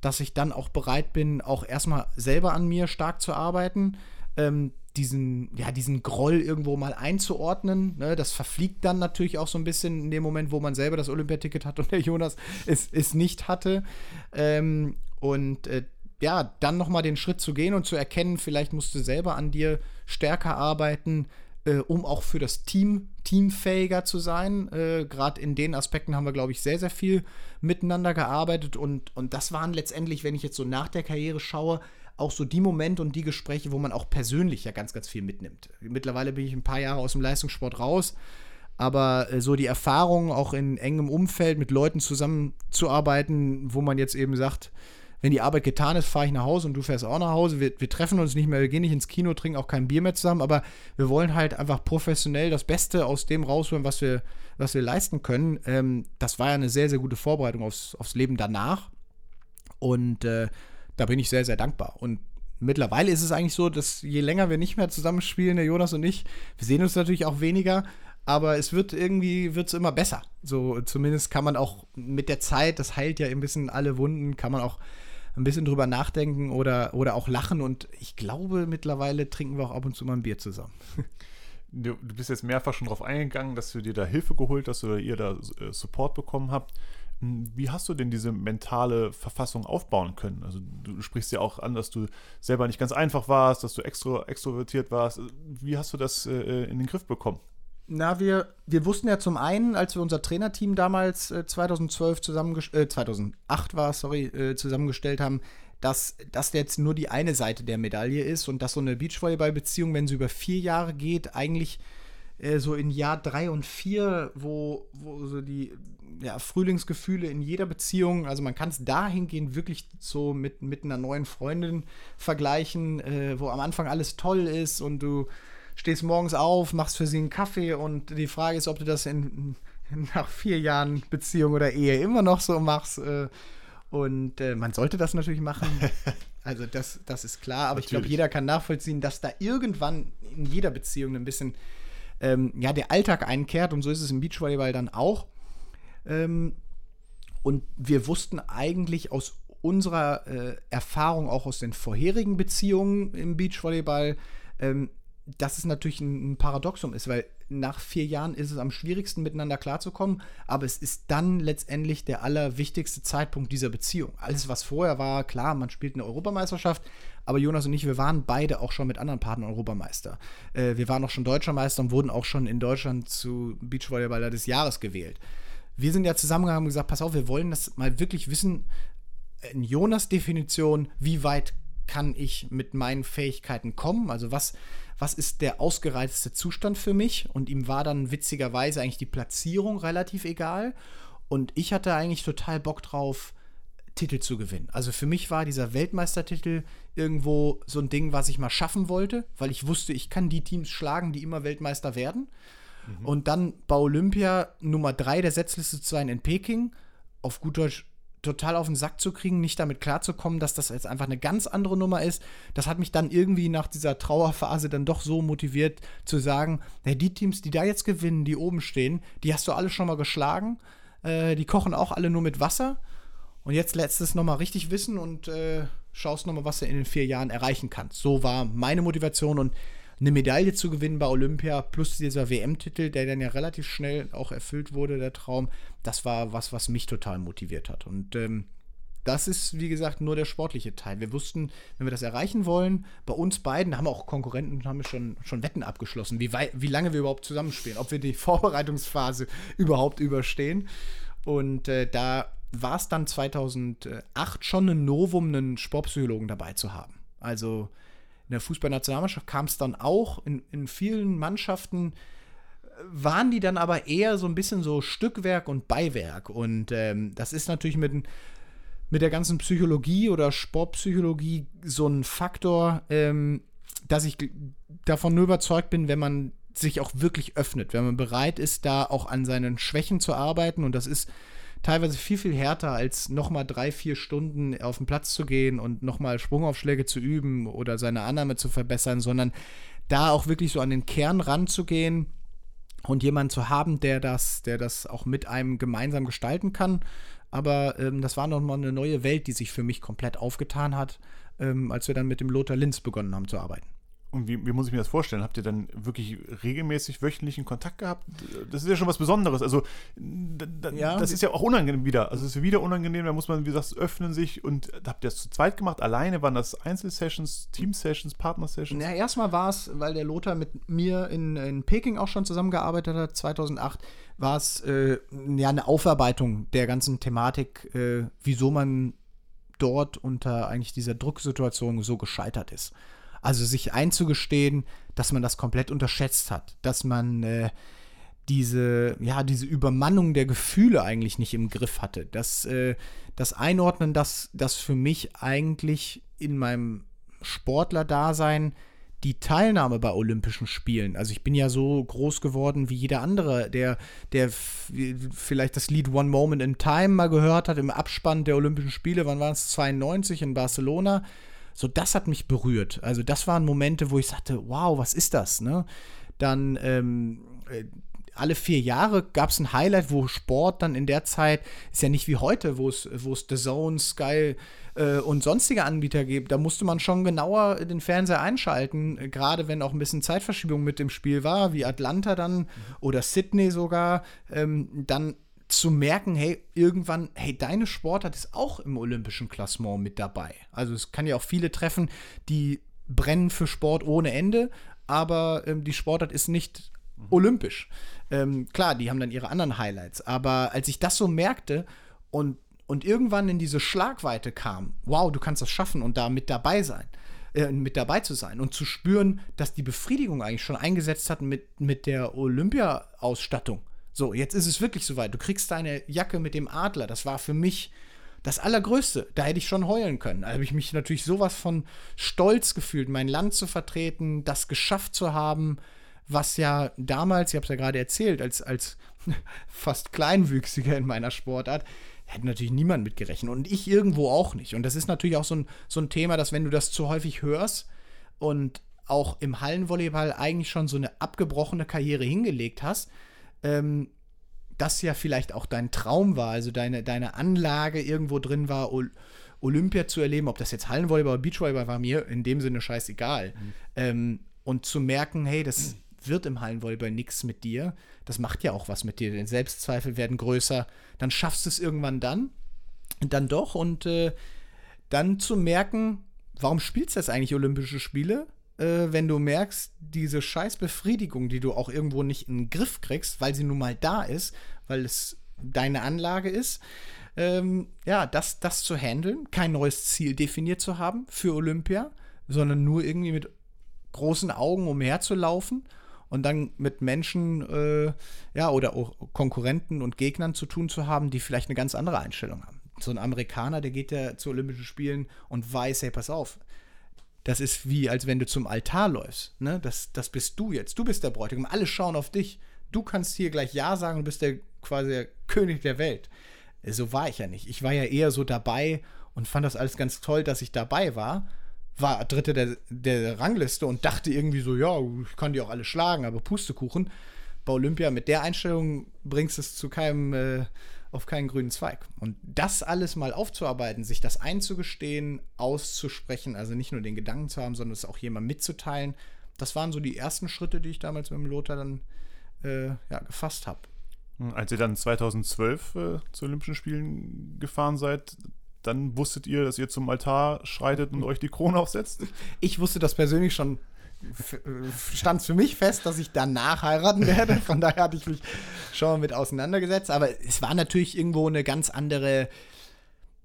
dass ich dann auch bereit bin, auch erstmal selber an mir stark zu arbeiten. Ähm, diesen, ja, diesen Groll irgendwo mal einzuordnen. Ne? Das verfliegt dann natürlich auch so ein bisschen in dem Moment, wo man selber das Olympiaticket hat und der Jonas es, es nicht hatte. Ähm, und äh, ja, dann nochmal den Schritt zu gehen und zu erkennen, vielleicht musst du selber an dir stärker arbeiten, äh, um auch für das Team teamfähiger zu sein. Äh, Gerade in den Aspekten haben wir, glaube ich, sehr, sehr viel miteinander gearbeitet und, und das waren letztendlich, wenn ich jetzt so nach der Karriere schaue, auch so die Momente und die Gespräche, wo man auch persönlich ja ganz, ganz viel mitnimmt. Mittlerweile bin ich ein paar Jahre aus dem Leistungssport raus, aber äh, so die Erfahrung, auch in engem Umfeld mit Leuten zusammenzuarbeiten, wo man jetzt eben sagt, wenn die Arbeit getan ist, fahre ich nach Hause und du fährst auch nach Hause. Wir, wir, treffen uns nicht mehr, wir gehen nicht ins Kino, trinken auch kein Bier mehr zusammen, aber wir wollen halt einfach professionell das Beste aus dem rausholen, was wir, was wir leisten können. Ähm, das war ja eine sehr, sehr gute Vorbereitung aufs, aufs Leben danach. Und äh, da bin ich sehr, sehr dankbar. Und mittlerweile ist es eigentlich so, dass je länger wir nicht mehr zusammenspielen, der Jonas und ich, wir sehen uns natürlich auch weniger, aber es wird irgendwie wird's immer besser. So zumindest kann man auch mit der Zeit, das heilt ja ein bisschen alle Wunden, kann man auch ein bisschen drüber nachdenken oder, oder auch lachen. Und ich glaube, mittlerweile trinken wir auch ab und zu mal ein Bier zusammen. Du, bist jetzt mehrfach schon darauf eingegangen, dass du dir da Hilfe geholt hast oder ihr da äh, Support bekommen habt. Wie hast du denn diese mentale Verfassung aufbauen können? Also du sprichst ja auch an, dass du selber nicht ganz einfach warst, dass du extro, extrovertiert warst. Wie hast du das äh, in den Griff bekommen? Na, wir, wir wussten ja zum einen, als wir unser Trainerteam damals äh, 2012 zusammengestellt, äh, 2008 war sorry, äh, zusammengestellt haben, dass das jetzt nur die eine Seite der Medaille ist und dass so eine Beachvolleyball-Beziehung, wenn sie über vier Jahre geht, eigentlich äh, so in Jahr drei und vier, wo, wo so die ja, Frühlingsgefühle in jeder Beziehung, also man kann es dahingehend wirklich so mit, mit einer neuen Freundin vergleichen, äh, wo am Anfang alles toll ist und du stehst morgens auf, machst für sie einen Kaffee und die Frage ist, ob du das in, nach vier Jahren Beziehung oder Ehe immer noch so machst. Äh, und äh, man sollte das natürlich machen. Also das, das ist klar, aber natürlich. ich glaube, jeder kann nachvollziehen, dass da irgendwann in jeder Beziehung ein bisschen ähm, ja, der Alltag einkehrt und so ist es im Beachvolleyball dann auch. Ähm, und wir wussten eigentlich aus unserer äh, Erfahrung, auch aus den vorherigen Beziehungen im Beachvolleyball, ähm, dass es natürlich ein, ein Paradoxum ist, weil nach vier Jahren ist es am schwierigsten, miteinander klarzukommen, aber es ist dann letztendlich der allerwichtigste Zeitpunkt dieser Beziehung. Alles, was vorher war, klar, man spielt eine Europameisterschaft, aber Jonas und ich, wir waren beide auch schon mit anderen Partnern Europameister. Äh, wir waren auch schon Deutscher Meister und wurden auch schon in Deutschland zu Beachvolleyballer des Jahres gewählt. Wir sind ja zusammengegangen und gesagt, pass auf, wir wollen das mal wirklich wissen, in Jonas Definition, wie weit kann ich mit meinen Fähigkeiten kommen? Also was was ist der ausgereizte Zustand für mich? Und ihm war dann witzigerweise eigentlich die Platzierung relativ egal. Und ich hatte eigentlich total Bock drauf, Titel zu gewinnen. Also für mich war dieser Weltmeistertitel irgendwo so ein Ding, was ich mal schaffen wollte, weil ich wusste, ich kann die Teams schlagen, die immer Weltmeister werden. Mhm. Und dann bei Olympia Nummer drei der Setzliste zu sein in Peking, auf gut Deutsch total auf den Sack zu kriegen, nicht damit klarzukommen, dass das jetzt einfach eine ganz andere Nummer ist. Das hat mich dann irgendwie nach dieser Trauerphase dann doch so motiviert zu sagen, hey, die Teams, die da jetzt gewinnen, die oben stehen, die hast du alle schon mal geschlagen. Äh, die kochen auch alle nur mit Wasser. Und jetzt lässt es nochmal richtig wissen und äh, schaust nochmal, was du in den vier Jahren erreichen kannst. So war meine Motivation und eine Medaille zu gewinnen bei Olympia plus dieser WM-Titel, der dann ja relativ schnell auch erfüllt wurde, der Traum, das war was, was mich total motiviert hat. Und ähm, das ist, wie gesagt, nur der sportliche Teil. Wir wussten, wenn wir das erreichen wollen, bei uns beiden, haben wir auch Konkurrenten, haben schon, schon Wetten abgeschlossen, wie, wie lange wir überhaupt zusammenspielen, ob wir die Vorbereitungsphase überhaupt überstehen. Und äh, da war es dann 2008 schon ein Novum, einen Sportpsychologen dabei zu haben. Also in der Fußballnationalmannschaft kam es dann auch. In, in vielen Mannschaften äh, waren die dann aber eher so ein bisschen so Stückwerk und Beiwerk. Und ähm, das ist natürlich mit, mit der ganzen Psychologie oder Sportpsychologie so ein Faktor, ähm, dass ich davon nur überzeugt bin, wenn man sich auch wirklich öffnet, wenn man bereit ist, da auch an seinen Schwächen zu arbeiten. Und das ist teilweise viel, viel härter, als nochmal drei, vier Stunden auf den Platz zu gehen und nochmal Sprungaufschläge zu üben oder seine Annahme zu verbessern, sondern da auch wirklich so an den Kern ranzugehen und jemanden zu haben, der das, der das auch mit einem gemeinsam gestalten kann. Aber ähm, das war nochmal eine neue Welt, die sich für mich komplett aufgetan hat, ähm, als wir dann mit dem Lothar Linz begonnen haben zu arbeiten. Und wie, wie, muss ich mir das vorstellen? Habt ihr dann wirklich regelmäßig wöchentlichen Kontakt gehabt? Das ist ja schon was Besonderes. Also, ja, das ist ja auch unangenehm wieder. Also, es ist wieder unangenehm. Da muss man, wie gesagt, öffnen sich. Und habt ihr das zu zweit gemacht? Alleine? Waren das Einzelsessions, Team-Sessions, Partner-Sessions? Ja, erstmal war es, weil der Lothar mit mir in, in Peking auch schon zusammengearbeitet hat, 2008, war es äh, ja eine Aufarbeitung der ganzen Thematik, äh, wieso man dort unter eigentlich dieser Drucksituation so gescheitert ist. Also sich einzugestehen, dass man das komplett unterschätzt hat, dass man äh, diese, ja, diese Übermannung der Gefühle eigentlich nicht im Griff hatte. Das, äh, das Einordnen, das, das für mich eigentlich in meinem Sportlerdasein die Teilnahme bei Olympischen Spielen. Also ich bin ja so groß geworden wie jeder andere, der, der vielleicht das Lied One Moment in Time mal gehört hat im Abspann der Olympischen Spiele. Wann war es? 92 in Barcelona. So, das hat mich berührt. Also, das waren Momente, wo ich sagte, wow, was ist das? Ne? Dann ähm, äh, alle vier Jahre gab es ein Highlight, wo Sport dann in der Zeit, ist ja nicht wie heute, wo es, wo es The Zone, Sky äh, und sonstige Anbieter gibt. Da musste man schon genauer den Fernseher einschalten, äh, gerade wenn auch ein bisschen Zeitverschiebung mit dem Spiel war, wie Atlanta dann mhm. oder Sydney sogar. Ähm, dann zu merken, hey, irgendwann, hey, deine Sportart ist auch im olympischen Klassement mit dabei. Also es kann ja auch viele treffen, die brennen für Sport ohne Ende, aber ähm, die Sportart ist nicht olympisch. Ähm, klar, die haben dann ihre anderen Highlights, aber als ich das so merkte und, und irgendwann in diese Schlagweite kam, wow, du kannst das schaffen und da mit dabei sein, äh, mit dabei zu sein und zu spüren, dass die Befriedigung eigentlich schon eingesetzt hat mit, mit der Olympia-Ausstattung so, jetzt ist es wirklich soweit. Du kriegst deine Jacke mit dem Adler. Das war für mich das Allergrößte. Da hätte ich schon heulen können. Da habe ich mich natürlich sowas von stolz gefühlt, mein Land zu vertreten, das geschafft zu haben, was ja damals, ich habe es ja gerade erzählt, als, als fast Kleinwüchsiger in meiner Sportart, hätte natürlich niemand mitgerechnet und ich irgendwo auch nicht. Und das ist natürlich auch so ein, so ein Thema, dass wenn du das zu häufig hörst und auch im Hallenvolleyball eigentlich schon so eine abgebrochene Karriere hingelegt hast, ähm, das ja vielleicht auch dein Traum war, also deine, deine Anlage irgendwo drin war, Olympia zu erleben, ob das jetzt Hallenvolleyball oder Beachvolleyball war, mir in dem Sinne scheißegal. Mhm. Ähm, und zu merken, hey, das mhm. wird im Hallenvolleyball nichts mit dir, das macht ja auch was mit dir. Den Selbstzweifel werden größer, dann schaffst du es irgendwann dann, dann doch und äh, dann zu merken, warum spielst du jetzt eigentlich Olympische Spiele? Äh, wenn du merkst, diese Scheißbefriedigung, die du auch irgendwo nicht in den Griff kriegst, weil sie nun mal da ist, weil es deine Anlage ist, ähm, ja, das, das zu handeln, kein neues Ziel definiert zu haben für Olympia, sondern nur irgendwie mit großen Augen umherzulaufen und dann mit Menschen, äh, ja, oder auch Konkurrenten und Gegnern zu tun zu haben, die vielleicht eine ganz andere Einstellung haben. So ein Amerikaner, der geht ja zu Olympischen Spielen und weiß, hey, pass auf, das ist wie, als wenn du zum Altar läufst. Ne? Das, das bist du jetzt. Du bist der Bräutigam. Alle schauen auf dich. Du kannst hier gleich Ja sagen und bist der quasi der König der Welt. So war ich ja nicht. Ich war ja eher so dabei und fand das alles ganz toll, dass ich dabei war. War Dritte der, der Rangliste und dachte irgendwie so, ja, ich kann die auch alle schlagen, aber Pustekuchen. Bei Olympia mit der Einstellung bringst du es zu keinem äh, auf keinen grünen Zweig. Und das alles mal aufzuarbeiten, sich das einzugestehen, auszusprechen, also nicht nur den Gedanken zu haben, sondern es auch jemandem mitzuteilen, das waren so die ersten Schritte, die ich damals mit dem Lothar dann äh, ja, gefasst habe. Hm, als ihr dann 2012 äh, zu Olympischen Spielen gefahren seid, dann wusstet ihr, dass ihr zum Altar schreitet und euch die Krone aufsetzt? Ich wusste das persönlich schon stand es für mich fest, dass ich danach heiraten werde. Von daher hatte ich mich schon mal mit auseinandergesetzt. Aber es war natürlich irgendwo eine ganz andere,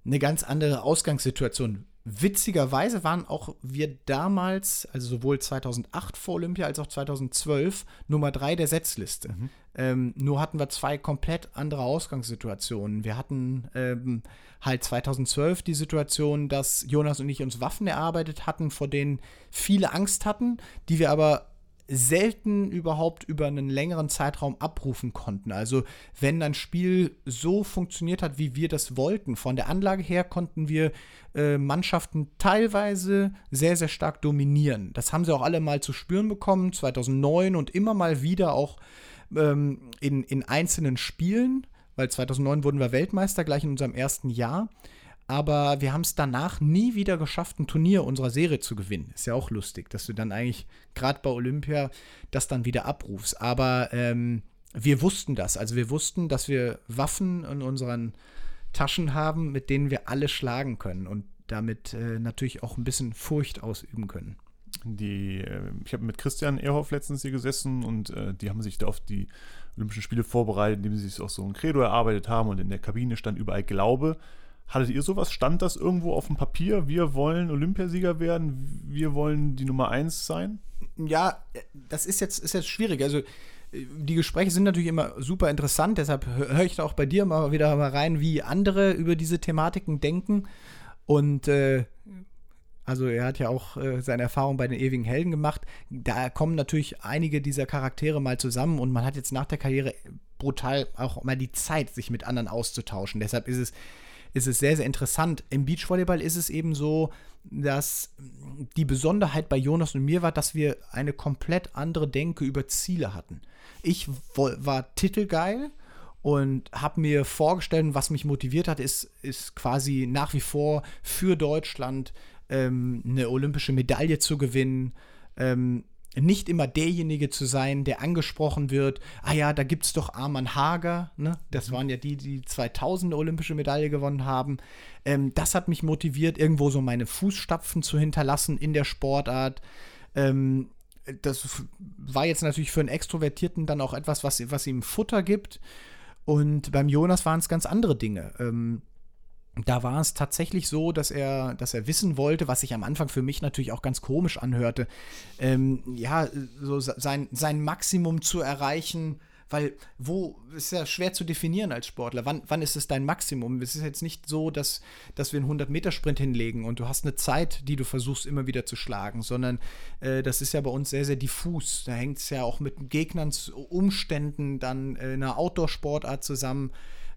eine ganz andere Ausgangssituation. Witzigerweise waren auch wir damals, also sowohl 2008 vor Olympia als auch 2012, Nummer drei der Setzliste. Mhm. Ähm, nur hatten wir zwei komplett andere Ausgangssituationen. Wir hatten ähm, halt 2012 die Situation, dass Jonas und ich uns Waffen erarbeitet hatten, vor denen viele Angst hatten, die wir aber selten überhaupt über einen längeren Zeitraum abrufen konnten. Also wenn ein Spiel so funktioniert hat, wie wir das wollten, von der Anlage her konnten wir äh, Mannschaften teilweise sehr, sehr stark dominieren. Das haben sie auch alle mal zu spüren bekommen, 2009 und immer mal wieder auch ähm, in, in einzelnen Spielen, weil 2009 wurden wir Weltmeister, gleich in unserem ersten Jahr aber wir haben es danach nie wieder geschafft, ein Turnier unserer Serie zu gewinnen. Ist ja auch lustig, dass du dann eigentlich gerade bei Olympia das dann wieder abrufst. Aber ähm, wir wussten das. Also wir wussten, dass wir Waffen in unseren Taschen haben, mit denen wir alle schlagen können und damit äh, natürlich auch ein bisschen Furcht ausüben können. Die, äh, ich habe mit Christian Ehrhoff letztens hier gesessen und äh, die haben sich da auf die Olympischen Spiele vorbereitet, indem sie sich auch so ein Credo erarbeitet haben und in der Kabine stand überall Glaube. Hattet ihr sowas? Stand das irgendwo auf dem Papier? Wir wollen Olympiasieger werden, wir wollen die Nummer eins sein? Ja, das ist jetzt, ist jetzt schwierig. Also die Gespräche sind natürlich immer super interessant, deshalb höre ich da auch bei dir mal wieder mal rein, wie andere über diese Thematiken denken. Und äh, also er hat ja auch äh, seine Erfahrung bei den ewigen Helden gemacht. Da kommen natürlich einige dieser Charaktere mal zusammen und man hat jetzt nach der Karriere brutal auch mal die Zeit, sich mit anderen auszutauschen. Deshalb ist es ist es sehr, sehr interessant. Im Beachvolleyball ist es eben so, dass die Besonderheit bei Jonas und mir war, dass wir eine komplett andere Denke über Ziele hatten. Ich war titelgeil und habe mir vorgestellt, was mich motiviert hat, ist, ist quasi nach wie vor für Deutschland ähm, eine olympische Medaille zu gewinnen. Ähm, nicht immer derjenige zu sein, der angesprochen wird, ah ja, da gibt es doch Arman Hager, ne? das mhm. waren ja die, die 2000 olympische Medaille gewonnen haben. Ähm, das hat mich motiviert, irgendwo so meine Fußstapfen zu hinterlassen in der Sportart. Ähm, das war jetzt natürlich für einen Extrovertierten dann auch etwas, was, was ihm Futter gibt. Und beim Jonas waren es ganz andere Dinge. Ähm, da war es tatsächlich so, dass er, dass er wissen wollte, was sich am Anfang für mich natürlich auch ganz komisch anhörte, ähm, ja, so sein, sein Maximum zu erreichen, Weil, wo, ist ja schwer zu definieren als Sportler. Wann, wann ist es dein Maximum? Es ist jetzt nicht so, dass, dass wir einen 100-Meter-Sprint hinlegen und du hast eine Zeit, die du versuchst immer wieder zu schlagen, sondern äh, das ist ja bei uns sehr, sehr diffus. Da hängt es ja auch mit Gegnern, Umständen, dann äh, einer Outdoor-Sportart zusammen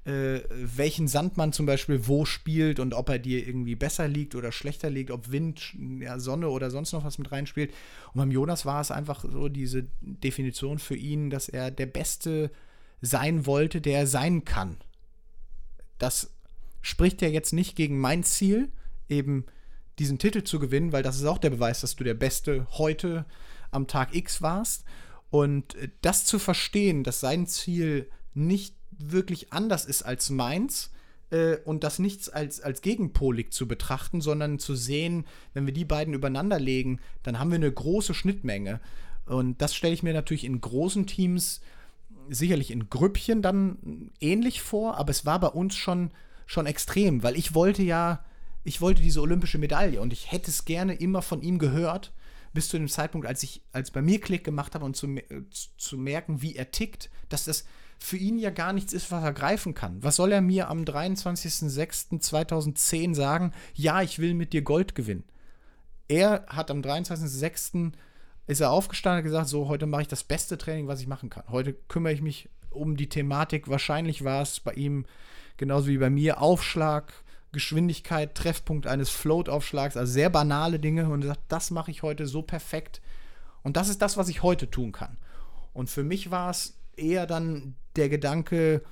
äh, welchen Sand man zum Beispiel wo spielt und ob er dir irgendwie besser liegt oder schlechter liegt, ob Wind, ja, Sonne oder sonst noch was mit reinspielt. Und beim Jonas war es einfach so diese Definition für ihn, dass er der Beste sein wollte, der er sein kann. Das spricht ja jetzt nicht gegen mein Ziel, eben diesen Titel zu gewinnen, weil das ist auch der Beweis, dass du der Beste heute am Tag X warst. Und das zu verstehen, dass sein Ziel nicht wirklich anders ist als meins äh, und das nichts als, als gegenpolig zu betrachten, sondern zu sehen, wenn wir die beiden übereinander legen, dann haben wir eine große Schnittmenge. Und das stelle ich mir natürlich in großen Teams, sicherlich in Grüppchen dann ähnlich vor, aber es war bei uns schon, schon extrem, weil ich wollte ja, ich wollte diese olympische Medaille und ich hätte es gerne immer von ihm gehört, bis zu dem Zeitpunkt, als ich, als bei mir Klick gemacht habe und zu, zu merken, wie er tickt, dass das für ihn ja gar nichts ist, was er greifen kann. Was soll er mir am 23.06.2010 sagen? Ja, ich will mit dir Gold gewinnen. Er hat am 23.06. ist er aufgestanden und gesagt, so, heute mache ich das beste Training, was ich machen kann. Heute kümmere ich mich um die Thematik. Wahrscheinlich war es bei ihm genauso wie bei mir Aufschlag, Geschwindigkeit, Treffpunkt eines Float-Aufschlags, also sehr banale Dinge und er sagt, das mache ich heute so perfekt. Und das ist das, was ich heute tun kann. Und für mich war es eher dann der Gedanke,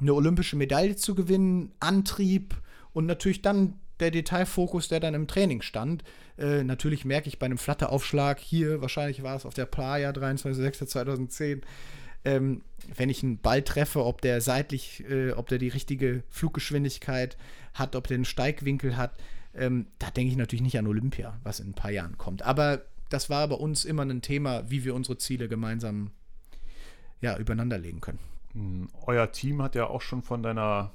eine olympische Medaille zu gewinnen, Antrieb und natürlich dann der Detailfokus, der dann im Training stand. Äh, natürlich merke ich bei einem Flatteraufschlag hier, wahrscheinlich war es auf der Playa 23.06.2010, ähm, wenn ich einen Ball treffe, ob der seitlich, äh, ob der die richtige Fluggeschwindigkeit hat, ob der einen Steigwinkel hat, ähm, da denke ich natürlich nicht an Olympia, was in ein paar Jahren kommt. Aber das war bei uns immer ein Thema, wie wir unsere Ziele gemeinsam ja, übereinander legen können. Hm, euer Team hat ja auch schon von deiner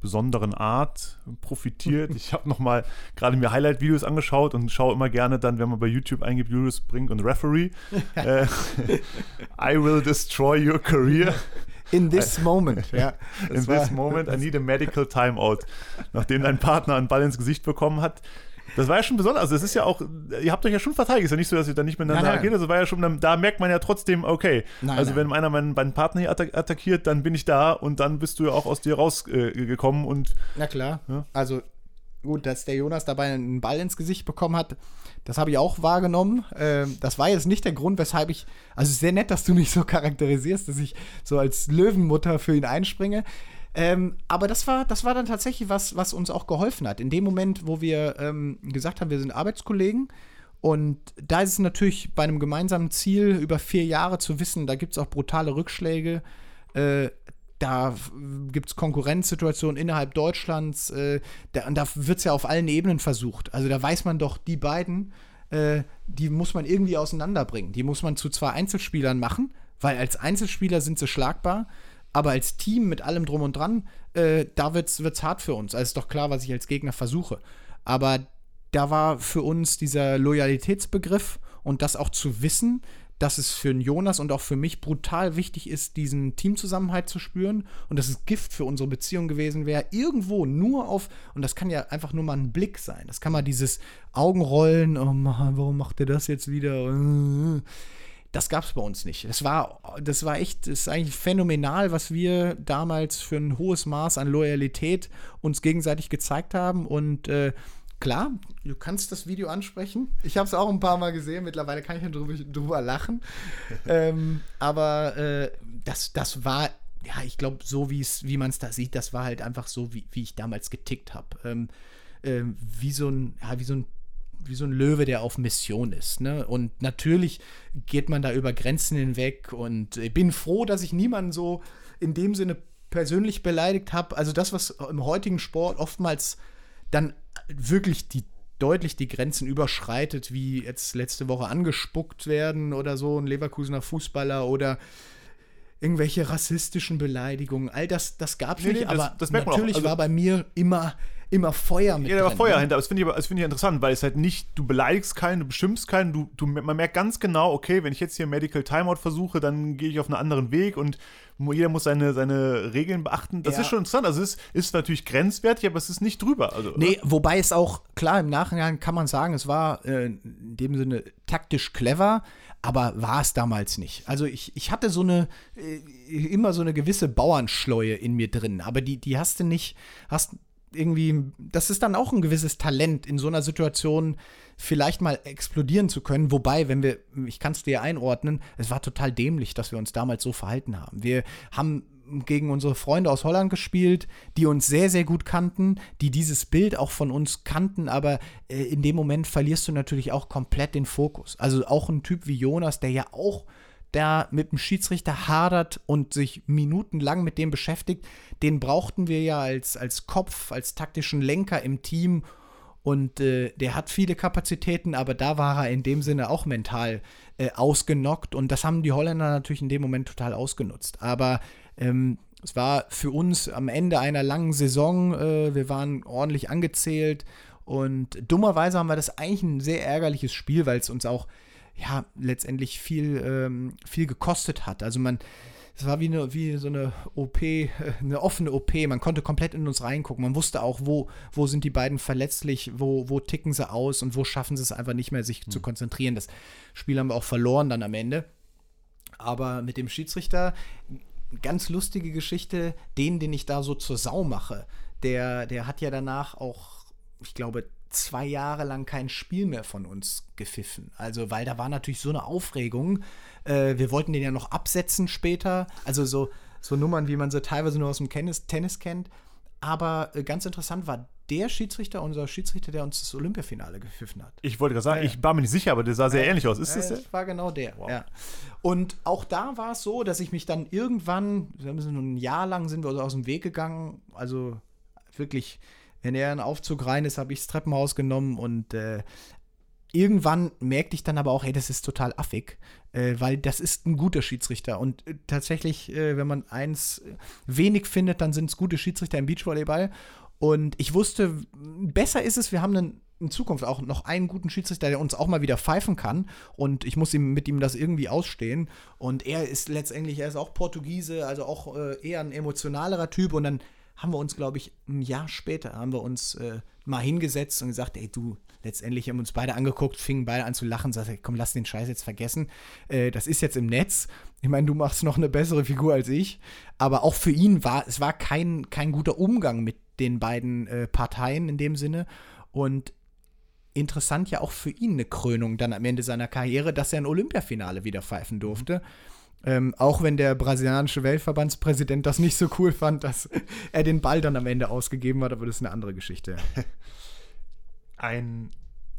besonderen Art profitiert. Ich habe nochmal gerade mir Highlight-Videos angeschaut und schaue immer gerne dann, wenn man bei YouTube eingibt, Julius Brink und Referee. äh, I will destroy your career. In this moment, ja. In this moment, I need a medical timeout. Nachdem dein Partner einen Ball ins Gesicht bekommen hat, das war ja schon besonders. Also, es ist ja auch, ihr habt euch ja schon verteidigt. Es ist ja nicht so, dass ihr da nicht miteinander nein, agiert. Das war ja schon, da merkt man ja trotzdem, okay. Nein, also, nein. wenn einer meinen, meinen Partner hier attackiert, dann bin ich da und dann bist du ja auch aus dir rausgekommen äh, und. Na klar. Ja. Also, gut, dass der Jonas dabei einen Ball ins Gesicht bekommen hat, das habe ich auch wahrgenommen. Ähm, das war jetzt nicht der Grund, weshalb ich. Also, sehr nett, dass du mich so charakterisierst, dass ich so als Löwenmutter für ihn einspringe. Ähm, aber das war, das war dann tatsächlich was, was uns auch geholfen hat. In dem Moment, wo wir ähm, gesagt haben, wir sind Arbeitskollegen, und da ist es natürlich bei einem gemeinsamen Ziel über vier Jahre zu wissen, da gibt es auch brutale Rückschläge. Äh, da gibt es Konkurrenzsituationen innerhalb Deutschlands. Äh, da, und da wird es ja auf allen Ebenen versucht. Also da weiß man doch, die beiden, äh, die muss man irgendwie auseinanderbringen. Die muss man zu zwei Einzelspielern machen, weil als Einzelspieler sind sie schlagbar. Aber als Team mit allem drum und dran, äh, da wird es hart für uns. Also ist doch klar, was ich als Gegner versuche. Aber da war für uns dieser Loyalitätsbegriff und das auch zu wissen, dass es für Jonas und auch für mich brutal wichtig ist, diesen Teamzusammenhalt zu spüren und dass es Gift für unsere Beziehung gewesen wäre, irgendwo nur auf, und das kann ja einfach nur mal ein Blick sein, das kann mal dieses Augenrollen, oh Mann, warum macht er das jetzt wieder? Das gab es bei uns nicht. Das war, das war echt, das ist eigentlich phänomenal, was wir damals für ein hohes Maß an Loyalität uns gegenseitig gezeigt haben. Und äh, klar, du kannst das Video ansprechen. Ich habe es auch ein paar Mal gesehen. Mittlerweile kann ich drüber, drüber lachen. ähm, aber äh, das, das war ja, ich glaube, so wie man es da sieht, das war halt einfach so, wie, wie ich damals getickt habe. Ähm, ähm, wie so ein, ja, wie so ein wie so ein Löwe, der auf Mission ist. Ne? Und natürlich geht man da über Grenzen hinweg und ich bin froh, dass ich niemanden so in dem Sinne persönlich beleidigt habe. Also das, was im heutigen Sport oftmals dann wirklich die deutlich die Grenzen überschreitet, wie jetzt letzte Woche angespuckt werden oder so, ein Leverkusener Fußballer oder irgendwelche rassistischen Beleidigungen. All das, das gab es nee, nicht, nee, das, aber das natürlich war bei mir immer immer Feuer mit. Ja, da war Feuer ne? hinter. Das finde ich, find ich interessant, weil es halt nicht, du beleidigst keinen, du beschimpfst keinen, du, du, man merkt ganz genau, okay, wenn ich jetzt hier Medical Timeout versuche, dann gehe ich auf einen anderen Weg und jeder muss seine, seine Regeln beachten. Das ja. ist schon interessant. Also es ist, ist natürlich grenzwertig, aber es ist nicht drüber. Also, nee, oder? wobei es auch, klar, im Nachhinein kann man sagen, es war äh, in dem Sinne taktisch clever, aber war es damals nicht. Also ich, ich hatte so eine, äh, immer so eine gewisse Bauernschleue in mir drin, aber die, die hast du nicht, hast irgendwie, das ist dann auch ein gewisses Talent, in so einer Situation vielleicht mal explodieren zu können. Wobei, wenn wir, ich kann es dir einordnen, es war total dämlich, dass wir uns damals so verhalten haben. Wir haben gegen unsere Freunde aus Holland gespielt, die uns sehr, sehr gut kannten, die dieses Bild auch von uns kannten, aber äh, in dem Moment verlierst du natürlich auch komplett den Fokus. Also auch ein Typ wie Jonas, der ja auch da mit dem Schiedsrichter hadert und sich minutenlang mit dem beschäftigt, den brauchten wir ja als, als Kopf, als taktischen Lenker im Team. Und äh, der hat viele Kapazitäten, aber da war er in dem Sinne auch mental äh, ausgenockt. Und das haben die Holländer natürlich in dem Moment total ausgenutzt. Aber ähm, es war für uns am Ende einer langen Saison, äh, wir waren ordentlich angezählt. Und dummerweise haben wir das eigentlich ein sehr ärgerliches Spiel, weil es uns auch ja, letztendlich viel, ähm, viel gekostet hat. Also man, es war wie, eine, wie so eine OP, eine offene OP. Man konnte komplett in uns reingucken. Man wusste auch, wo, wo sind die beiden verletzlich, wo, wo ticken sie aus und wo schaffen sie es einfach nicht mehr, sich mhm. zu konzentrieren. Das Spiel haben wir auch verloren dann am Ende. Aber mit dem Schiedsrichter, ganz lustige Geschichte, den, den ich da so zur Sau mache, der, der hat ja danach auch, ich glaube, zwei Jahre lang kein Spiel mehr von uns gepfiffen. Also, weil da war natürlich so eine Aufregung. Äh, wir wollten den ja noch absetzen später. Also so, so Nummern, wie man sie teilweise nur aus dem Tennis, Tennis kennt. Aber äh, ganz interessant war der Schiedsrichter, unser Schiedsrichter, der uns das Olympiafinale gepfiffen hat. Ich wollte gerade sagen, ja. ich war mir nicht sicher, aber der sah sehr ja. ähnlich aus. Ist das der? Das war genau der, wow. ja. Und auch da war es so, dass ich mich dann irgendwann, ein Jahr lang sind wir aus dem Weg gegangen, also wirklich wenn er in den Aufzug rein ist, habe ich das Treppenhaus genommen und äh, irgendwann merkte ich dann aber auch, hey, das ist total affig, äh, weil das ist ein guter Schiedsrichter. Und äh, tatsächlich, äh, wenn man eins wenig findet, dann sind es gute Schiedsrichter im Beachvolleyball. Und ich wusste, besser ist es, wir haben einen in Zukunft auch noch einen guten Schiedsrichter, der uns auch mal wieder pfeifen kann. Und ich muss ihm mit ihm das irgendwie ausstehen. Und er ist letztendlich, er ist auch Portugiese, also auch äh, eher ein emotionalerer Typ. Und dann haben wir uns, glaube ich, ein Jahr später, haben wir uns äh, mal hingesetzt und gesagt, ey, du, letztendlich haben wir uns beide angeguckt, fingen beide an zu lachen, sagte, komm, lass den Scheiß jetzt vergessen. Äh, das ist jetzt im Netz. Ich meine, du machst noch eine bessere Figur als ich. Aber auch für ihn war, es war kein, kein guter Umgang mit den beiden äh, Parteien in dem Sinne. Und interessant ja auch für ihn eine Krönung dann am Ende seiner Karriere, dass er ein Olympiafinale wieder pfeifen durfte. Mhm. Ähm, auch wenn der brasilianische Weltverbandspräsident das nicht so cool fand, dass er den Ball dann am Ende ausgegeben hat, aber das ist eine andere Geschichte. Ein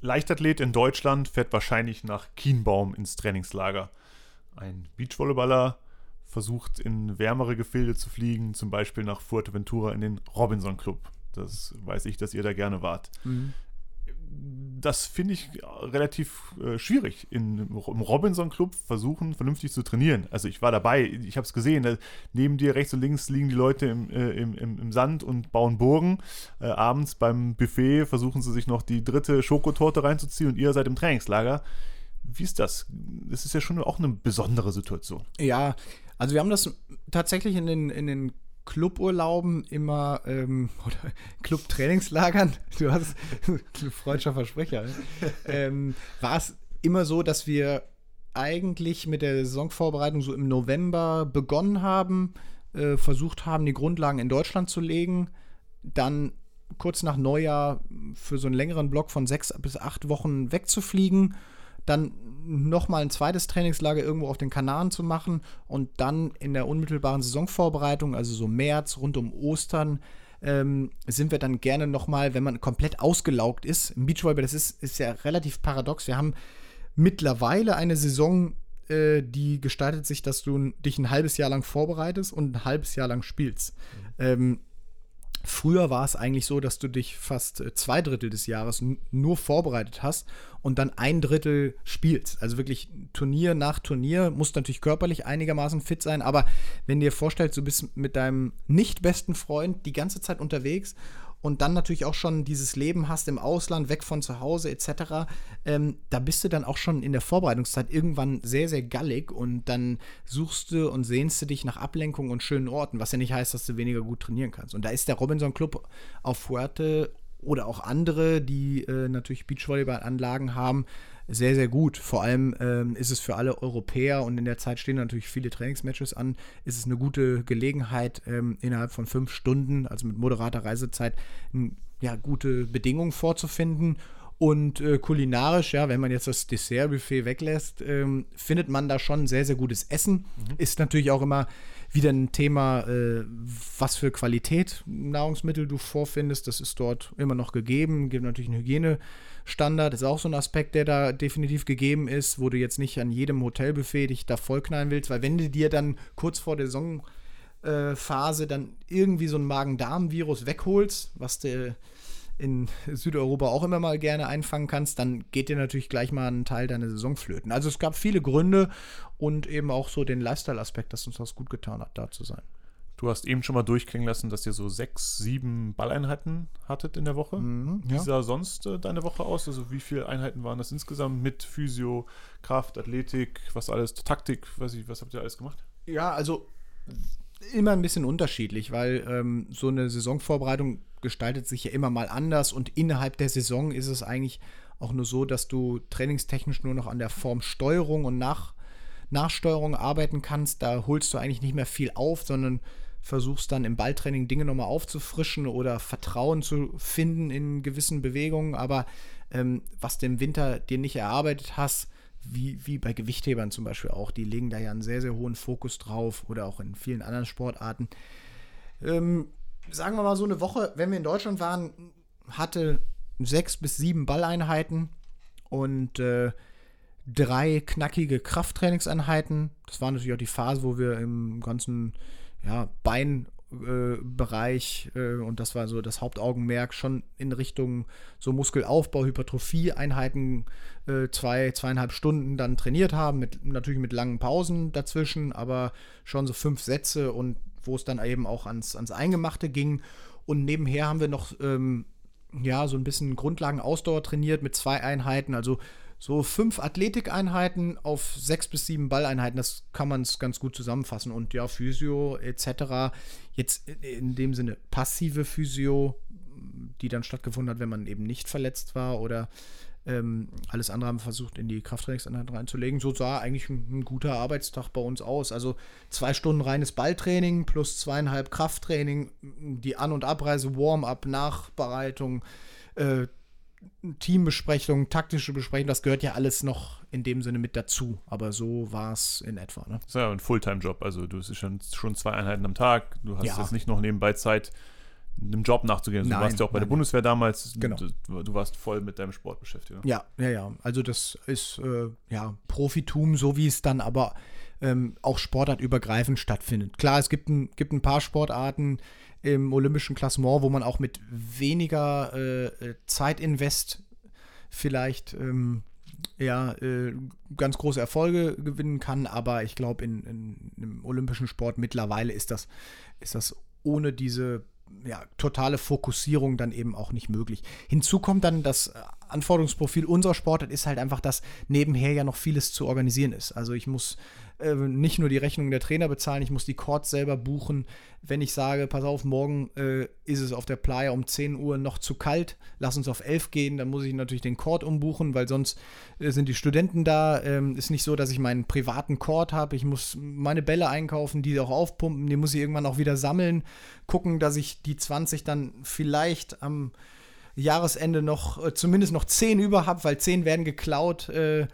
Leichtathlet in Deutschland fährt wahrscheinlich nach Kienbaum ins Trainingslager. Ein Beachvolleyballer versucht in wärmere Gefilde zu fliegen, zum Beispiel nach Fuerteventura in den Robinson Club. Das weiß ich, dass ihr da gerne wart. Mhm das finde ich relativ äh, schwierig. In, Im Robinson-Club versuchen, vernünftig zu trainieren. Also ich war dabei, ich habe es gesehen. Da, neben dir rechts und links liegen die Leute im, äh, im, im, Sand und bauen Burgen. Äh, abends beim Buffet versuchen sie sich noch die dritte Schokotorte reinzuziehen und ihr seid im Trainingslager. Wie ist das? Das ist ja schon auch eine besondere Situation. Ja, also wir haben das tatsächlich in den, in den Cluburlauben immer, ähm, oder Clubtrainingslagern, du hast freudscher Versprecher, ähm, war es immer so, dass wir eigentlich mit der Saisonvorbereitung so im November begonnen haben, äh, versucht haben, die Grundlagen in Deutschland zu legen, dann kurz nach Neujahr für so einen längeren Block von sechs bis acht Wochen wegzufliegen dann nochmal ein zweites Trainingslager irgendwo auf den Kanaren zu machen und dann in der unmittelbaren Saisonvorbereitung, also so März, rund um Ostern, ähm, sind wir dann gerne nochmal, wenn man komplett ausgelaugt ist. Im Beachvolleyball, das ist, ist ja relativ paradox. Wir haben mittlerweile eine Saison, äh, die gestaltet sich, dass du dich ein halbes Jahr lang vorbereitest und ein halbes Jahr lang spielst. Mhm. Ähm, Früher war es eigentlich so, dass du dich fast äh, zwei Drittel des Jahres nur vorbereitet hast und dann ein Drittel spielst. Also wirklich Turnier nach Turnier, musst natürlich körperlich einigermaßen fit sein, aber wenn dir vorstellst, du bist mit deinem nicht besten Freund die ganze Zeit unterwegs und dann natürlich auch schon dieses Leben hast im Ausland, weg von zu Hause etc., ähm, da bist du dann auch schon in der Vorbereitungszeit irgendwann sehr, sehr gallig und dann suchst du und sehnst du dich nach Ablenkung und schönen Orten, was ja nicht heißt, dass du weniger gut trainieren kannst. Und da ist der Robinson Club auf Fuerte oder auch andere, die äh, natürlich Beachvolleyballanlagen haben, sehr, sehr gut. Vor allem ähm, ist es für alle Europäer und in der Zeit stehen natürlich viele Trainingsmatches an, ist es eine gute Gelegenheit, ähm, innerhalb von fünf Stunden, also mit moderater Reisezeit, ja, gute Bedingungen vorzufinden. Und äh, kulinarisch, ja, wenn man jetzt das Dessertbuffet weglässt, ähm, findet man da schon sehr, sehr gutes Essen. Mhm. Ist natürlich auch immer wieder ein Thema, äh, was für Qualität Nahrungsmittel du vorfindest. Das ist dort immer noch gegeben. Gibt natürlich einen Hygienestandard. Ist auch so ein Aspekt, der da definitiv gegeben ist, wo du jetzt nicht an jedem Hotelbuffet dich da vollknallen willst, weil wenn du dir dann kurz vor der Saisonphase dann irgendwie so ein Magen-Darm-Virus wegholst, was der in Südeuropa auch immer mal gerne einfangen kannst, dann geht dir natürlich gleich mal ein Teil deiner Saison flöten. Also es gab viele Gründe und eben auch so den Lifestyle-Aspekt, dass uns das gut getan hat, da zu sein. Du hast eben schon mal durchklingen lassen, dass ihr so sechs, sieben Balleinheiten hattet in der Woche. Mhm, ja. Wie sah sonst äh, deine Woche aus? Also wie viele Einheiten waren das insgesamt mit Physio, Kraft, Athletik, was alles, Taktik, was, ich, was habt ihr alles gemacht? Ja, also immer ein bisschen unterschiedlich, weil ähm, so eine Saisonvorbereitung gestaltet sich ja immer mal anders und innerhalb der Saison ist es eigentlich auch nur so, dass du trainingstechnisch nur noch an der Formsteuerung und Nach Nachsteuerung arbeiten kannst. Da holst du eigentlich nicht mehr viel auf, sondern versuchst dann im Balltraining Dinge nochmal aufzufrischen oder Vertrauen zu finden in gewissen Bewegungen. Aber ähm, was du im Winter dir nicht erarbeitet hast, wie, wie bei Gewichthebern zum Beispiel auch, die legen da ja einen sehr, sehr hohen Fokus drauf oder auch in vielen anderen Sportarten. Ähm, sagen wir mal so eine Woche, wenn wir in Deutschland waren, hatte sechs bis sieben Balleinheiten und äh, drei knackige Krafttrainingseinheiten. Das war natürlich auch die Phase, wo wir im ganzen ja, Beinbereich äh, äh, und das war so das Hauptaugenmerk schon in Richtung so Muskelaufbau, Hypertrophie Einheiten äh, zwei, zweieinhalb Stunden dann trainiert haben, mit, natürlich mit langen Pausen dazwischen, aber schon so fünf Sätze und wo es dann eben auch ans, ans Eingemachte ging. Und nebenher haben wir noch ähm, ja, so ein bisschen Grundlagen-Ausdauer trainiert mit zwei Einheiten, also so fünf Athletikeinheiten auf sechs bis sieben Balleinheiten, das kann man es ganz gut zusammenfassen. Und ja, Physio etc. Jetzt in dem Sinne passive Physio, die dann stattgefunden hat, wenn man eben nicht verletzt war oder ähm, alles andere haben versucht, in die Krafttrainingseinheit reinzulegen. So sah eigentlich ein, ein, guter Arbeitstag bei uns aus. Also zwei Stunden reines Balltraining plus zweieinhalb Krafttraining, die An- und Abreise, Warm-up, Nachbereitung, äh, Teambesprechung, taktische Besprechung, das gehört ja alles noch in dem Sinne mit dazu. Aber so war es in etwa. Ne? Das ist ja ein Fulltime-Job. Also du hast schon, schon zwei Einheiten am Tag. Du hast ja. jetzt nicht noch nebenbei Zeit, einem Job nachzugehen. Also nein, du warst ja auch bei nein. der Bundeswehr damals. Genau. Du, du, warst voll mit deinem Sport beschäftigt. Ja, ja, ja. Also das ist äh, ja Profitum, so wie es dann aber ähm, auch sportartübergreifend stattfindet. Klar, es gibt ein, gibt ein paar Sportarten im olympischen Klassement, wo man auch mit weniger äh, äh Zeitinvest vielleicht ähm, ja, äh, ganz große Erfolge gewinnen kann, aber ich glaube, in, in, im olympischen Sport mittlerweile ist das, ist das ohne diese ja, totale Fokussierung dann eben auch nicht möglich. Hinzu kommt dann das Anforderungsprofil unserer Sportart ist halt einfach, dass nebenher ja noch vieles zu organisieren ist. Also ich muss äh, nicht nur die Rechnung der Trainer bezahlen, ich muss die Courts selber buchen. Wenn ich sage, pass auf, morgen äh, ist es auf der Playa um 10 Uhr noch zu kalt, lass uns auf 11 gehen, dann muss ich natürlich den Court umbuchen, weil sonst äh, sind die Studenten da. Ähm, ist nicht so, dass ich meinen privaten Court habe. Ich muss meine Bälle einkaufen, die auch aufpumpen, die muss ich irgendwann auch wieder sammeln, gucken, dass ich die 20 dann vielleicht am Jahresende noch äh, zumindest noch 10 über habe, weil 10 werden geklaut. Äh,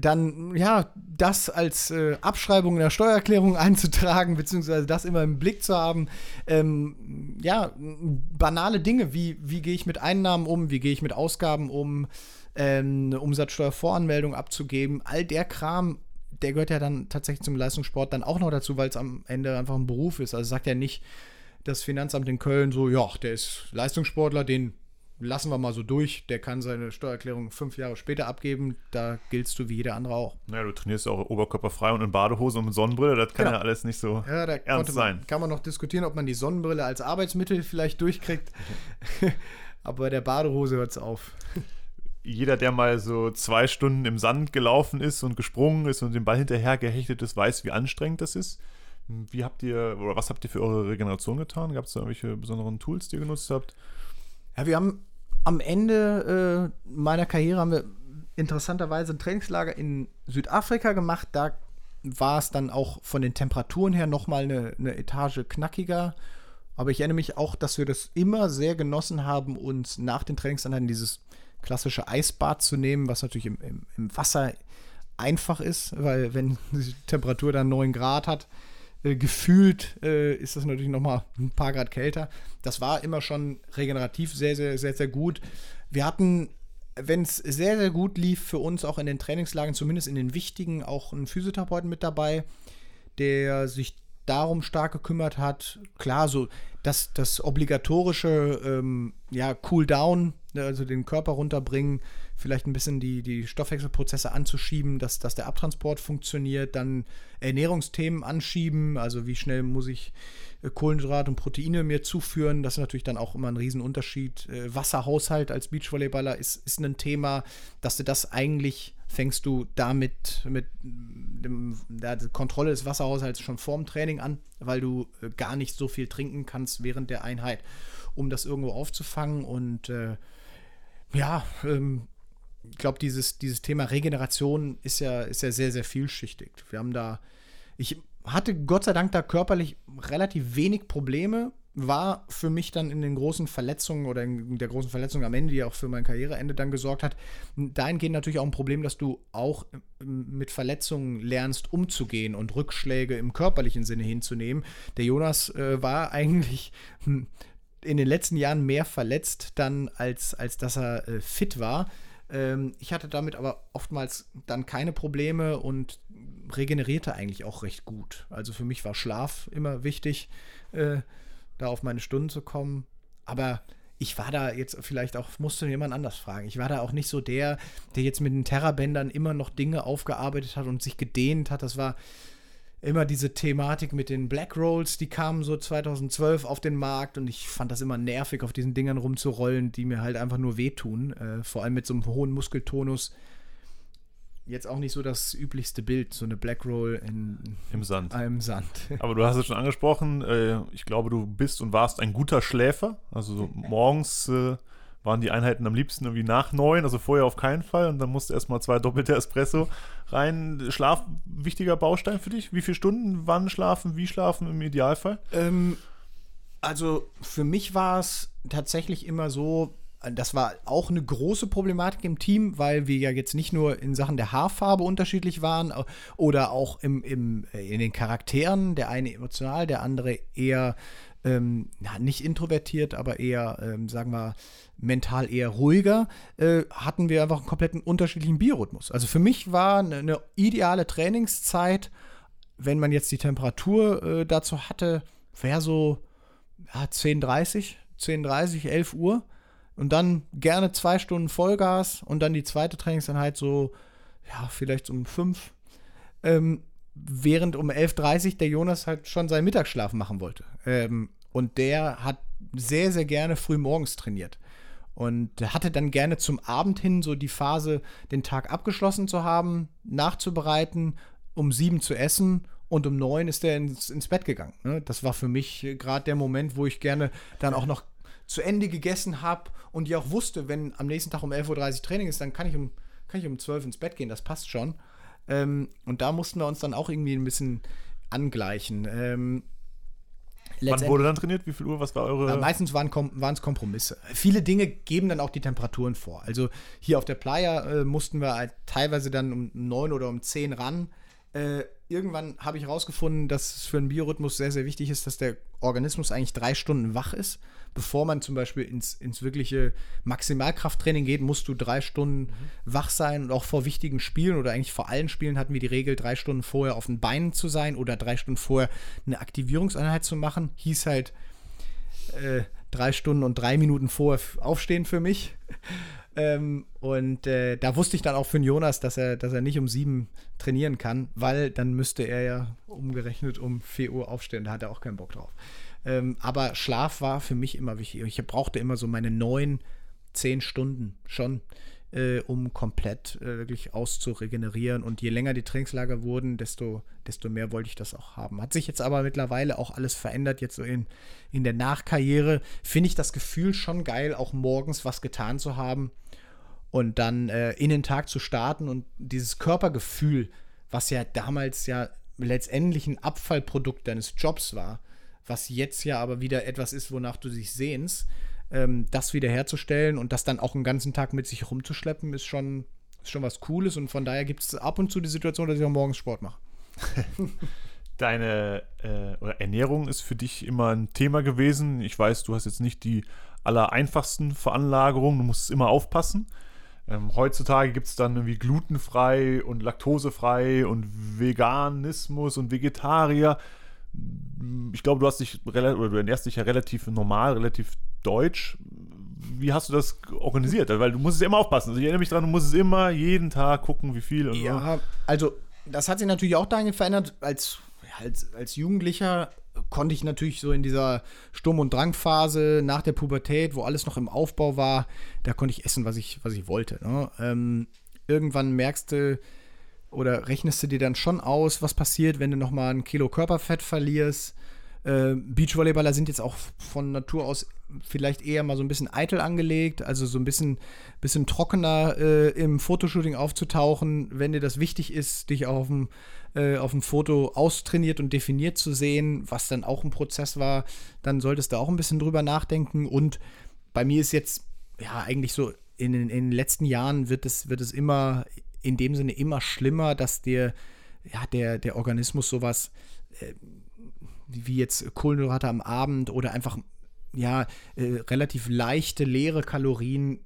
dann ja, das als äh, Abschreibung in der Steuererklärung einzutragen, beziehungsweise das immer im Blick zu haben. Ähm, ja, banale Dinge, wie, wie gehe ich mit Einnahmen um, wie gehe ich mit Ausgaben um, ähm, eine Umsatzsteuervoranmeldung abzugeben, all der Kram, der gehört ja dann tatsächlich zum Leistungssport dann auch noch dazu, weil es am Ende einfach ein Beruf ist. Also sagt ja nicht das Finanzamt in Köln so, ja, der ist Leistungssportler, den lassen wir mal so durch. Der kann seine Steuererklärung fünf Jahre später abgeben. Da giltst du wie jeder andere auch. Naja, du trainierst ja auch oberkörperfrei und in Badehose und mit Sonnenbrille. Das kann genau. ja alles nicht so ja, ernst man, sein. Kann man noch diskutieren, ob man die Sonnenbrille als Arbeitsmittel vielleicht durchkriegt. Aber bei der Badehose hört es auf. Jeder, der mal so zwei Stunden im Sand gelaufen ist und gesprungen ist und den Ball hinterher gehechtet ist, weiß, wie anstrengend das ist. Wie habt ihr, oder was habt ihr für eure Regeneration getan? Gab es da irgendwelche besonderen Tools, die ihr genutzt habt? Ja, wir haben am Ende äh, meiner Karriere haben wir interessanterweise ein Trainingslager in Südafrika gemacht. Da war es dann auch von den Temperaturen her nochmal eine, eine Etage knackiger. Aber ich erinnere mich auch, dass wir das immer sehr genossen haben, uns nach den Trainingseinheiten dieses klassische Eisbad zu nehmen, was natürlich im, im, im Wasser einfach ist, weil wenn die Temperatur dann 9 Grad hat, äh, gefühlt äh, ist das natürlich noch mal ein paar Grad kälter. Das war immer schon regenerativ sehr, sehr, sehr, sehr gut. Wir hatten, wenn es sehr, sehr gut lief, für uns auch in den Trainingslagen, zumindest in den wichtigen, auch einen Physiotherapeuten mit dabei, der sich darum stark gekümmert hat. Klar, so das, das obligatorische ähm, ja, Cool-Down, also den Körper runterbringen, vielleicht ein bisschen die, die Stoffwechselprozesse anzuschieben, dass, dass der Abtransport funktioniert, dann Ernährungsthemen anschieben, also wie schnell muss ich äh, Kohlenhydrate und Proteine mir zuführen, das ist natürlich dann auch immer ein Riesenunterschied. Äh, Wasserhaushalt als Beachvolleyballer ist, ist ein Thema, dass du das eigentlich fängst du damit mit dem, der Kontrolle des Wasserhaushalts schon vorm Training an, weil du äh, gar nicht so viel trinken kannst während der Einheit, um das irgendwo aufzufangen und äh, ja, ähm, ich glaube, dieses, dieses Thema Regeneration ist ja, ist ja sehr, sehr vielschichtig. Wir haben da, ich hatte Gott sei Dank da körperlich relativ wenig Probleme, war für mich dann in den großen Verletzungen oder in der großen Verletzung am Ende, die auch für mein Karriereende dann gesorgt hat, dahingehend natürlich auch ein Problem, dass du auch mit Verletzungen lernst umzugehen und Rückschläge im körperlichen Sinne hinzunehmen. Der Jonas äh, war eigentlich hm, in den letzten Jahren mehr verletzt dann, als, als dass er äh, fit war. Ähm, ich hatte damit aber oftmals dann keine Probleme und regenerierte eigentlich auch recht gut. Also für mich war Schlaf immer wichtig, äh, da auf meine Stunden zu kommen. Aber ich war da jetzt vielleicht auch, musste jemand anders fragen. Ich war da auch nicht so der, der jetzt mit den Terrabändern immer noch Dinge aufgearbeitet hat und sich gedehnt hat. Das war immer diese Thematik mit den Black Rolls, die kamen so 2012 auf den Markt und ich fand das immer nervig, auf diesen Dingern rumzurollen, die mir halt einfach nur wehtun. Äh, vor allem mit so einem hohen Muskeltonus. Jetzt auch nicht so das üblichste Bild, so eine Black Roll in, im Sand. Im Sand. Aber du hast es schon angesprochen, äh, ich glaube, du bist und warst ein guter Schläfer. Also so morgens äh, waren die Einheiten am liebsten irgendwie nach neun, also vorher auf keinen Fall. Und dann musste erstmal zwei doppelte Espresso rein. Schlaf, wichtiger Baustein für dich? Wie viele Stunden, wann schlafen, wie schlafen im Idealfall? Ähm, also für mich war es tatsächlich immer so, das war auch eine große Problematik im Team, weil wir ja jetzt nicht nur in Sachen der Haarfarbe unterschiedlich waren oder auch im, im, in den Charakteren, der eine emotional, der andere eher ähm, nicht introvertiert, aber eher, ähm, sagen wir, mental eher ruhiger, äh, hatten wir einfach einen kompletten unterschiedlichen Biorhythmus. Also für mich war eine, eine ideale Trainingszeit, wenn man jetzt die Temperatur äh, dazu hatte, wäre so ja, 10.30, 10.30, 11 Uhr. Und dann gerne zwei Stunden Vollgas und dann die zweite Trainingseinheit so, ja, vielleicht um fünf. Ähm, während um 11.30 Uhr der Jonas halt schon seinen Mittagsschlaf machen wollte. Ähm, und der hat sehr, sehr gerne früh morgens trainiert. Und hatte dann gerne zum Abend hin so die Phase, den Tag abgeschlossen zu haben, nachzubereiten, um sieben zu essen und um neun ist er ins, ins Bett gegangen. Ne? Das war für mich gerade der Moment, wo ich gerne dann auch noch zu Ende gegessen habe und ich auch wusste, wenn am nächsten Tag um 11.30 Uhr Training ist, dann kann ich um, kann ich um 12 ins Bett gehen, das passt schon. Ähm, und da mussten wir uns dann auch irgendwie ein bisschen angleichen. Ähm, Wann wurde dann trainiert? Wie viel Uhr? Was war eure? meistens waren es Kompromisse. Viele Dinge geben dann auch die Temperaturen vor. Also hier auf der Playa äh, mussten wir halt teilweise dann um neun oder um zehn ran. Äh, irgendwann habe ich herausgefunden, dass es für einen Biorhythmus sehr, sehr wichtig ist, dass der Organismus eigentlich drei Stunden wach ist bevor man zum Beispiel ins, ins wirkliche Maximalkrafttraining geht, musst du drei Stunden mhm. wach sein und auch vor wichtigen Spielen oder eigentlich vor allen Spielen hatten wir die Regel, drei Stunden vorher auf den Beinen zu sein oder drei Stunden vorher eine Aktivierungseinheit zu machen. Hieß halt, äh, drei Stunden und drei Minuten vorher aufstehen für mich. Ähm, und äh, da wusste ich dann auch für den Jonas, dass er, dass er nicht um sieben trainieren kann, weil dann müsste er ja umgerechnet um 4 Uhr aufstehen. Da hat er auch keinen Bock drauf. Ähm, aber Schlaf war für mich immer wichtig. Ich brauchte immer so meine neun, zehn Stunden schon äh, um komplett äh, wirklich auszuregenerieren. Und je länger die Trainingslager wurden, desto, desto mehr wollte ich das auch haben. Hat sich jetzt aber mittlerweile auch alles verändert. Jetzt so in, in der Nachkarriere finde ich das Gefühl schon geil, auch morgens was getan zu haben und dann äh, in den Tag zu starten und dieses Körpergefühl, was ja damals ja letztendlich ein Abfallprodukt deines Jobs war, was jetzt ja aber wieder etwas ist, wonach du dich sehnst, ähm, das wiederherzustellen und das dann auch einen ganzen Tag mit sich rumzuschleppen, ist schon, ist schon was Cooles. Und von daher gibt es ab und zu die Situation, dass ich auch morgens Sport mache. Deine äh, Ernährung ist für dich immer ein Thema gewesen. Ich weiß, du hast jetzt nicht die allereinfachsten Veranlagerungen, du musst immer aufpassen. Ähm, heutzutage gibt es dann irgendwie glutenfrei und laktosefrei und Veganismus und Vegetarier. Ich glaube, du hast dich oder du ernährst dich ja relativ normal, relativ Deutsch. Wie hast du das organisiert? Weil du musst es immer aufpassen. Also ich erinnere mich daran, du musst es immer jeden Tag gucken, wie viel. ja, so. also das hat sich natürlich auch dahin verändert. Als, als, als Jugendlicher konnte ich natürlich so in dieser Sturm- und Drangphase nach der Pubertät, wo alles noch im Aufbau war, da konnte ich essen, was ich, was ich wollte. Ne? Ähm, irgendwann merkst du oder rechnest du dir dann schon aus, was passiert, wenn du nochmal ein Kilo Körperfett verlierst. Äh, Beachvolleyballer sind jetzt auch von Natur aus vielleicht eher mal so ein bisschen eitel angelegt, also so ein bisschen, bisschen trockener äh, im Fotoshooting aufzutauchen, wenn dir das wichtig ist, dich auf dem, äh, auf dem Foto austrainiert und definiert zu sehen, was dann auch ein Prozess war, dann solltest du auch ein bisschen drüber nachdenken. Und bei mir ist jetzt, ja, eigentlich so, in, in den letzten Jahren wird es, wird es immer, in dem Sinne immer schlimmer, dass dir, ja, der, der Organismus sowas, äh, wie jetzt Kohlenhydrate am Abend oder einfach ja, äh, relativ leichte, leere Kalorien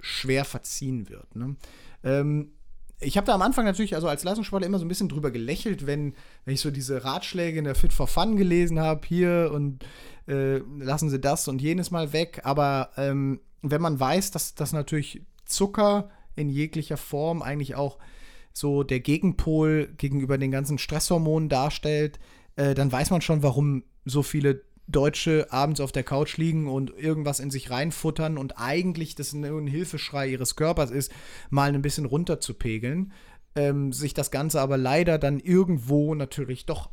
schwer verziehen wird. Ne? Ähm, ich habe da am Anfang natürlich, also als Leistungssportler, immer so ein bisschen drüber gelächelt, wenn, wenn ich so diese Ratschläge in der Fit for Fun gelesen habe, hier und äh, lassen Sie das und jenes mal weg. Aber ähm, wenn man weiß, dass das natürlich Zucker in jeglicher Form eigentlich auch so der Gegenpol gegenüber den ganzen Stresshormonen darstellt, äh, dann weiß man schon, warum so viele Deutsche abends auf der Couch liegen und irgendwas in sich reinfuttern und eigentlich das nur ein Hilfeschrei ihres Körpers ist, mal ein bisschen runterzupegeln. Ähm, sich das Ganze aber leider dann irgendwo natürlich doch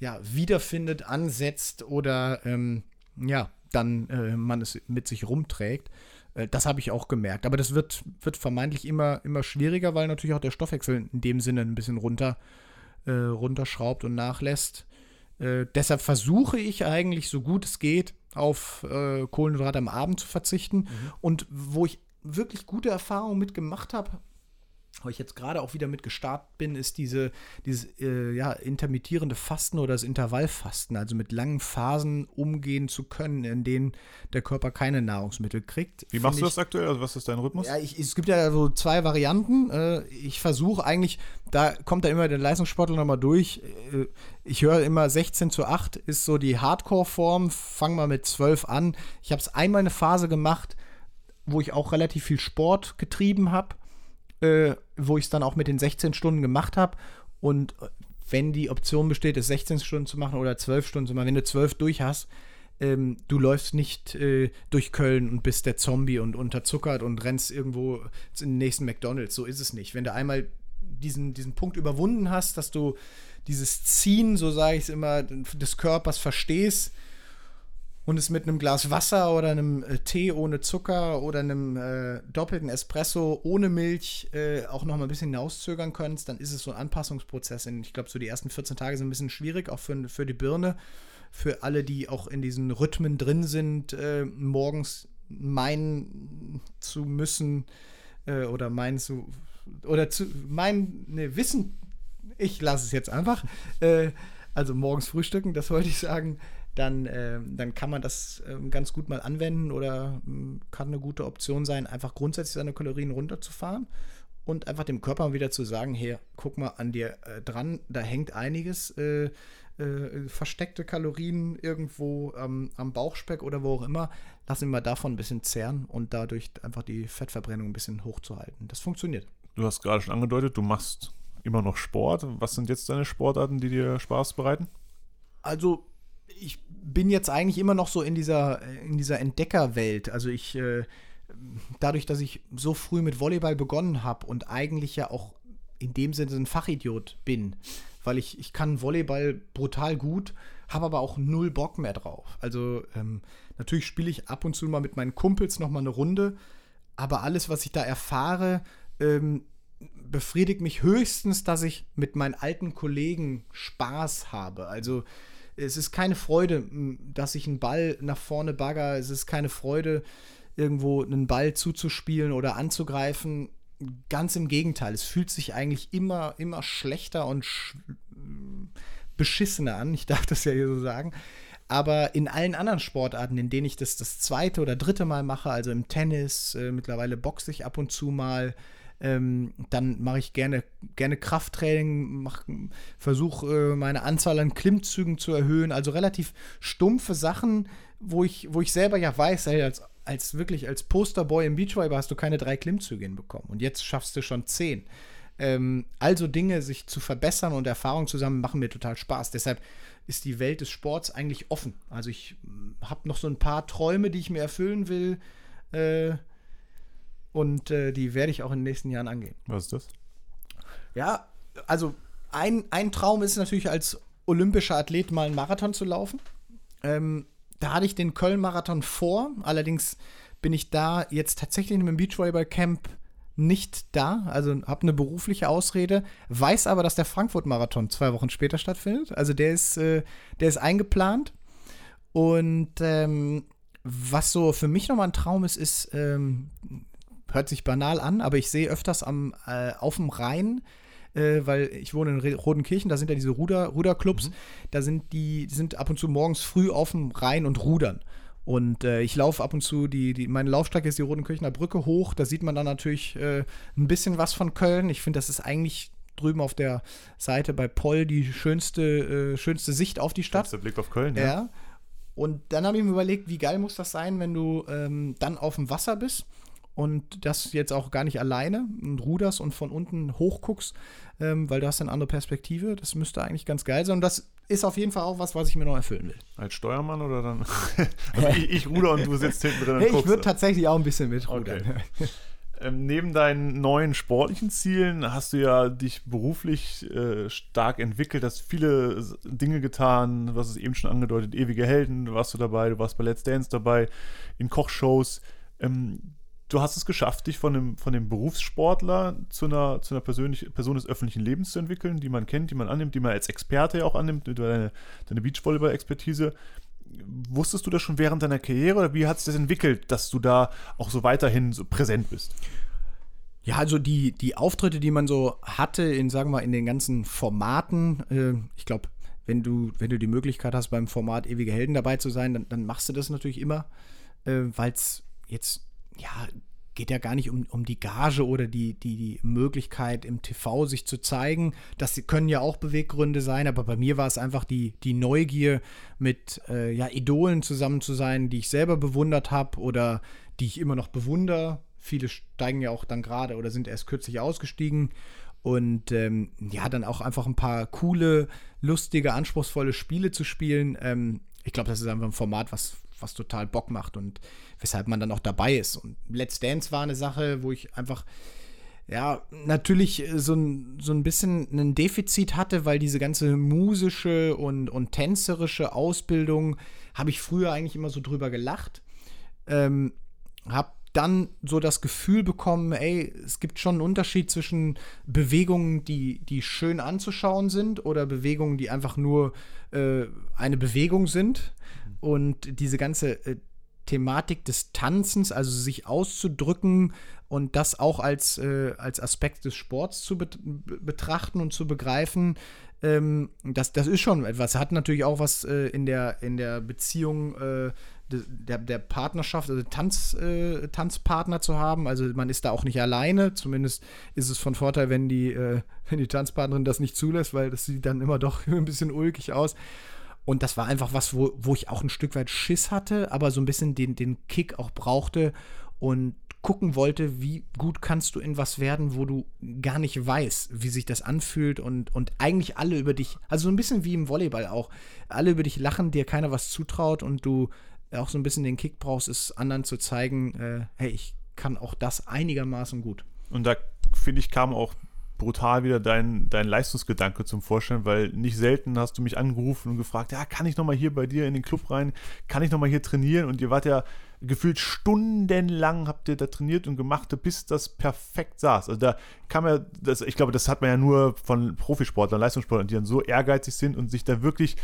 ja, wiederfindet, ansetzt oder ähm, ja, dann äh, man es mit sich rumträgt. Äh, das habe ich auch gemerkt. Aber das wird, wird vermeintlich immer, immer schwieriger, weil natürlich auch der Stoffwechsel in dem Sinne ein bisschen runter, äh, runterschraubt und nachlässt. Äh, deshalb versuche ich eigentlich, so gut es geht, auf äh, Kohlenhydrate am Abend zu verzichten. Mhm. Und wo ich wirklich gute Erfahrungen mitgemacht habe, wo ich jetzt gerade auch wieder mit gestartet bin, ist diese, dieses äh, ja, intermittierende Fasten oder das Intervallfasten, also mit langen Phasen umgehen zu können, in denen der Körper keine Nahrungsmittel kriegt. Wie machst du das aktuell? Also was ist dein Rhythmus? Ja, ich, es gibt ja so zwei Varianten. Äh, ich versuche eigentlich, da kommt dann immer der Leistungssportler nochmal durch. Äh, ich höre immer 16 zu 8 ist so die Hardcore-Form. Fang mal mit 12 an. Ich habe es einmal eine Phase gemacht, wo ich auch relativ viel Sport getrieben habe äh, wo ich es dann auch mit den 16 Stunden gemacht habe. Und äh, wenn die Option besteht, es 16 Stunden zu machen oder 12 Stunden zu machen, wenn du 12 durch hast, ähm, du läufst nicht äh, durch Köln und bist der Zombie und unterzuckert und rennst irgendwo in den nächsten McDonalds. So ist es nicht. Wenn du einmal diesen, diesen Punkt überwunden hast, dass du dieses Ziehen, so sage ich es immer, des Körpers verstehst, und es mit einem Glas Wasser oder einem äh, Tee ohne Zucker oder einem äh, doppelten Espresso ohne Milch äh, auch noch mal ein bisschen hinauszögern könntest, dann ist es so ein Anpassungsprozess. Und ich glaube, so die ersten 14 Tage sind ein bisschen schwierig, auch für, für die Birne. Für alle, die auch in diesen Rhythmen drin sind, äh, morgens meinen zu müssen äh, oder meinen zu oder zu meinen, ne, wissen, ich lasse es jetzt einfach. Also morgens frühstücken, das wollte ich sagen dann, äh, dann kann man das äh, ganz gut mal anwenden oder äh, kann eine gute Option sein, einfach grundsätzlich seine Kalorien runterzufahren. und einfach dem Körper wieder zu sagen, hey, guck mal an dir äh, dran, da hängt einiges, äh, äh, versteckte Kalorien irgendwo ähm, am Bauchspeck oder wo auch immer, lass ihn mal davon ein bisschen zehren und dadurch einfach die Fettverbrennung ein bisschen hochzuhalten. Das funktioniert. Du hast gerade schon angedeutet, du machst immer noch Sport. Was sind jetzt deine Sportarten, die dir Spaß bereiten? Also, ich bin jetzt eigentlich immer noch so in dieser, in dieser Entdeckerwelt. Also ich, äh, dadurch, dass ich so früh mit Volleyball begonnen habe und eigentlich ja auch in dem Sinne ein Fachidiot bin, weil ich, ich kann Volleyball brutal gut, habe aber auch null Bock mehr drauf. Also ähm, natürlich spiele ich ab und zu mal mit meinen Kumpels noch mal eine Runde, aber alles, was ich da erfahre, ähm, befriedigt mich höchstens, dass ich mit meinen alten Kollegen Spaß habe. Also es ist keine Freude, dass ich einen Ball nach vorne bagger. Es ist keine Freude, irgendwo einen Ball zuzuspielen oder anzugreifen. Ganz im Gegenteil, es fühlt sich eigentlich immer, immer schlechter und sch beschissener an. Ich darf das ja hier so sagen. Aber in allen anderen Sportarten, in denen ich das das zweite oder dritte Mal mache, also im Tennis, äh, mittlerweile boxe ich ab und zu mal, ähm, dann mache ich gerne, gerne Krafttraining, versuche äh, meine Anzahl an Klimmzügen zu erhöhen. Also relativ stumpfe Sachen, wo ich, wo ich selber ja weiß, hey, als, als wirklich als Posterboy im Beachvolleyball hast du keine drei Klimmzüge hinbekommen. Und jetzt schaffst du schon zehn. Ähm, also Dinge, sich zu verbessern und Erfahrungen zusammen machen mir total Spaß. Deshalb ist die Welt des Sports eigentlich offen. Also ich hm, habe noch so ein paar Träume, die ich mir erfüllen will. Äh, und äh, die werde ich auch in den nächsten Jahren angehen. Was ist das? Ja, also ein, ein Traum ist natürlich als olympischer Athlet mal einen Marathon zu laufen. Ähm, da hatte ich den Köln-Marathon vor. Allerdings bin ich da jetzt tatsächlich in einem Beachvolleyball-Camp nicht da, also habe eine berufliche Ausrede, weiß aber, dass der Frankfurt-Marathon zwei Wochen später stattfindet. Also der ist, äh, der ist eingeplant. Und ähm, was so für mich nochmal ein Traum ist, ist ähm, hört sich banal an, aber ich sehe öfters am, äh, auf dem Rhein, äh, weil ich wohne in Rodenkirchen, da sind ja diese Ruder, Ruderclubs, mhm. da sind die, die sind ab und zu morgens früh auf dem Rhein und rudern. Und äh, ich laufe ab und zu, die, die, meine Laufstrecke ist die Rodenkirchener Brücke hoch. Da sieht man dann natürlich äh, ein bisschen was von Köln. Ich finde, das ist eigentlich drüben auf der Seite bei Poll die schönste, äh, schönste Sicht auf die Stadt. Der Blick auf Köln, ja. ja. Und dann habe ich mir überlegt, wie geil muss das sein, wenn du ähm, dann auf dem Wasser bist und das jetzt auch gar nicht alleine und ruderst und von unten hochguckst, ähm, weil du hast eine andere Perspektive. Das müsste eigentlich ganz geil sein. Und das ist auf jeden Fall auch was, was ich mir noch erfüllen will. Als Steuermann oder dann? also ich, ich, ruder und du sitzt hinten drin. Hey, ich würde tatsächlich auch ein bisschen mitrudern. Okay. ähm, neben deinen neuen sportlichen Zielen hast du ja dich beruflich äh, stark entwickelt, hast viele Dinge getan, was es eben schon angedeutet, ewige Helden, warst du dabei, du warst bei Let's Dance dabei, in Kochshows. Ähm, du hast es geschafft, dich von dem, von dem Berufssportler zu einer, zu einer persönlich, Person des öffentlichen Lebens zu entwickeln, die man kennt, die man annimmt, die man als Experte ja auch annimmt, deine, deine Beachvolleyball-Expertise. Wusstest du das schon während deiner Karriere oder wie hat sich das entwickelt, dass du da auch so weiterhin so präsent bist? Ja, also die, die Auftritte, die man so hatte in, sagen wir in den ganzen Formaten, äh, ich glaube, wenn du, wenn du die Möglichkeit hast, beim Format Ewige Helden dabei zu sein, dann, dann machst du das natürlich immer, äh, weil es jetzt ja, geht ja gar nicht um, um die Gage oder die, die, die Möglichkeit im TV sich zu zeigen. Das können ja auch Beweggründe sein, aber bei mir war es einfach die, die Neugier, mit äh, ja, Idolen zusammen zu sein, die ich selber bewundert habe oder die ich immer noch bewundere. Viele steigen ja auch dann gerade oder sind erst kürzlich ausgestiegen. Und ähm, ja, dann auch einfach ein paar coole, lustige, anspruchsvolle Spiele zu spielen. Ähm, ich glaube, das ist einfach ein Format, was, was total Bock macht und weshalb man dann auch dabei ist. Und Let's Dance war eine Sache, wo ich einfach ja, natürlich so ein, so ein bisschen ein Defizit hatte, weil diese ganze musische und, und tänzerische Ausbildung habe ich früher eigentlich immer so drüber gelacht. Ähm, hab dann so das Gefühl bekommen, ey, es gibt schon einen Unterschied zwischen Bewegungen, die, die schön anzuschauen sind oder Bewegungen, die einfach nur äh, eine Bewegung sind. Und diese ganze äh, Thematik des Tanzens, also sich auszudrücken und das auch als, äh, als Aspekt des Sports zu bet betrachten und zu begreifen, ähm, das, das ist schon etwas. Hat natürlich auch was äh, in, der, in der Beziehung äh, der, der Partnerschaft, also Tanz, äh, Tanzpartner zu haben. Also man ist da auch nicht alleine. Zumindest ist es von Vorteil, wenn die, äh, wenn die Tanzpartnerin das nicht zulässt, weil das sieht dann immer doch ein bisschen ulkig aus. Und das war einfach was, wo, wo ich auch ein Stück weit Schiss hatte, aber so ein bisschen den, den Kick auch brauchte und gucken wollte, wie gut kannst du in was werden, wo du gar nicht weißt, wie sich das anfühlt und, und eigentlich alle über dich, also so ein bisschen wie im Volleyball auch, alle über dich lachen, dir keiner was zutraut und du auch so ein bisschen den Kick brauchst, es anderen zu zeigen, äh, hey, ich kann auch das einigermaßen gut. Und da, finde ich, kam auch brutal wieder dein, dein Leistungsgedanke zum Vorstellen, weil nicht selten hast du mich angerufen und gefragt, ja, kann ich nochmal hier bei dir in den Club rein, kann ich nochmal hier trainieren? Und ihr wart ja gefühlt stundenlang habt ihr da trainiert und gemacht, bis das perfekt saß. Also da kann man, das, ich glaube, das hat man ja nur von Profisportlern, Leistungssportlern, die dann so ehrgeizig sind und sich da wirklich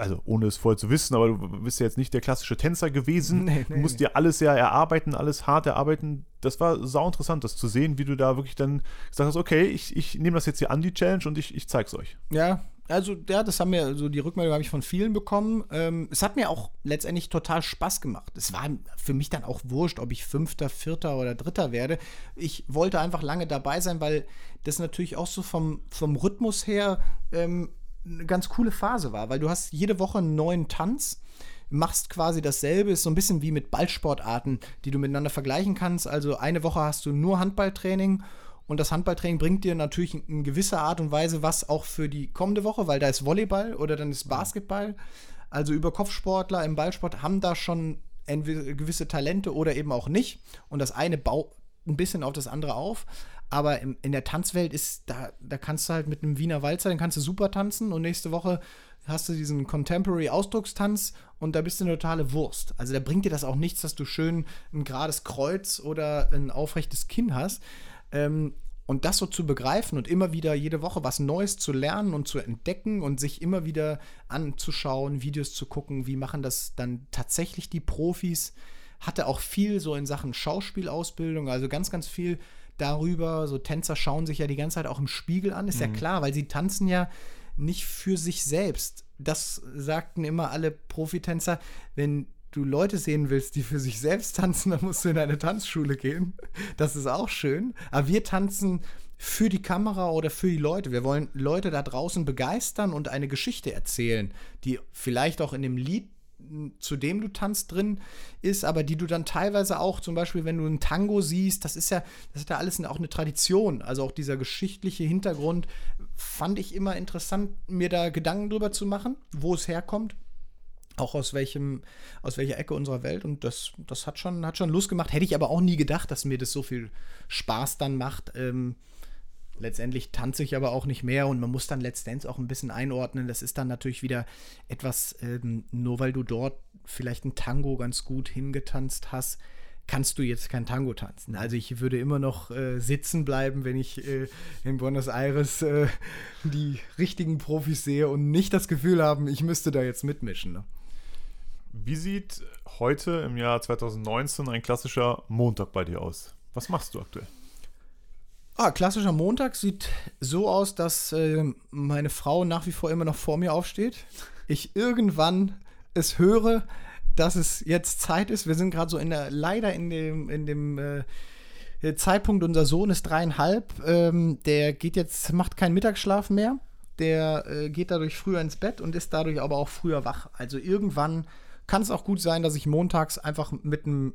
also ohne es vorher zu wissen, aber du bist ja jetzt nicht der klassische Tänzer gewesen. Nee, nee, du musst nee. dir alles ja erarbeiten, alles hart erarbeiten. Das war sau interessant, das zu sehen, wie du da wirklich dann gesagt hast, okay, ich, ich nehme das jetzt hier an, die Challenge, und ich, ich zeig's euch. Ja, also ja, das haben wir, so die Rückmeldung habe ich von vielen bekommen. Ähm, es hat mir auch letztendlich total Spaß gemacht. Es war für mich dann auch wurscht, ob ich Fünfter, Vierter oder Dritter werde. Ich wollte einfach lange dabei sein, weil das natürlich auch so vom, vom Rhythmus her ähm, eine ganz coole Phase war, weil du hast jede Woche einen neuen Tanz, machst quasi dasselbe, ist so ein bisschen wie mit Ballsportarten, die du miteinander vergleichen kannst. Also eine Woche hast du nur Handballtraining und das Handballtraining bringt dir natürlich in gewisser Art und Weise was auch für die kommende Woche, weil da ist Volleyball oder dann ist Basketball. Also über Kopfsportler im Ballsport haben da schon gewisse Talente oder eben auch nicht. Und das eine baut ein bisschen auf das andere auf. Aber in, in der Tanzwelt ist, da, da kannst du halt mit einem Wiener Walzer, dann kannst du super tanzen und nächste Woche hast du diesen Contemporary Ausdruckstanz und da bist du eine totale Wurst. Also da bringt dir das auch nichts, dass du schön ein gerades Kreuz oder ein aufrechtes Kinn hast. Ähm, und das so zu begreifen und immer wieder jede Woche was Neues zu lernen und zu entdecken und sich immer wieder anzuschauen, Videos zu gucken, wie machen das dann tatsächlich die Profis. Hatte auch viel so in Sachen Schauspielausbildung, also ganz, ganz viel darüber. So Tänzer schauen sich ja die ganze Zeit auch im Spiegel an, ist mhm. ja klar, weil sie tanzen ja nicht für sich selbst. Das sagten immer alle Profitänzer, wenn du Leute sehen willst, die für sich selbst tanzen, dann musst du in eine Tanzschule gehen. Das ist auch schön. Aber wir tanzen für die Kamera oder für die Leute. Wir wollen Leute da draußen begeistern und eine Geschichte erzählen, die vielleicht auch in dem Lied zu dem du tanzt drin ist, aber die du dann teilweise auch, zum Beispiel, wenn du ein Tango siehst, das ist ja, das ist ja alles auch eine Tradition. Also auch dieser geschichtliche Hintergrund fand ich immer interessant, mir da Gedanken drüber zu machen, wo es herkommt. Auch aus welchem, aus welcher Ecke unserer Welt. Und das, das hat schon, hat schon Lust gemacht. Hätte ich aber auch nie gedacht, dass mir das so viel Spaß dann macht. Ähm, letztendlich tanze ich aber auch nicht mehr und man muss dann letztendlich auch ein bisschen einordnen. Das ist dann natürlich wieder etwas, ähm, nur weil du dort vielleicht ein Tango ganz gut hingetanzt hast, kannst du jetzt kein Tango tanzen. Also ich würde immer noch äh, sitzen bleiben, wenn ich äh, in Buenos Aires äh, die richtigen Profis sehe und nicht das Gefühl haben, ich müsste da jetzt mitmischen. Ne? Wie sieht heute im Jahr 2019 ein klassischer Montag bei dir aus? Was machst du aktuell? Ah, klassischer Montag sieht so aus, dass äh, meine Frau nach wie vor immer noch vor mir aufsteht. Ich irgendwann es höre, dass es jetzt Zeit ist. Wir sind gerade so in der, leider in dem, in dem äh, Zeitpunkt, unser Sohn ist dreieinhalb. Ähm, der geht jetzt, macht keinen Mittagsschlaf mehr. Der äh, geht dadurch früher ins Bett und ist dadurch aber auch früher wach. Also irgendwann kann es auch gut sein, dass ich montags einfach mit einem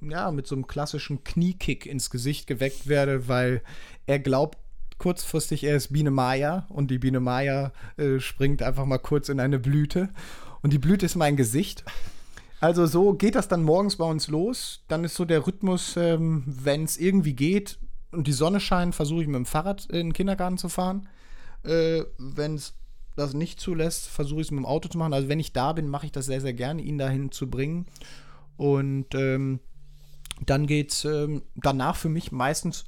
ja, mit so einem klassischen Kniekick ins Gesicht geweckt werde, weil er glaubt kurzfristig, er ist Biene Maya und die Biene Maya äh, springt einfach mal kurz in eine Blüte und die Blüte ist mein Gesicht. Also so geht das dann morgens bei uns los. Dann ist so der Rhythmus, ähm, wenn es irgendwie geht und die Sonne scheint, versuche ich mit dem Fahrrad in den Kindergarten zu fahren. Äh, wenn es das nicht zulässt, versuche ich es mit dem Auto zu machen. Also wenn ich da bin, mache ich das sehr, sehr gerne, ihn dahin zu bringen. Und ähm, dann geht es ähm, danach für mich meistens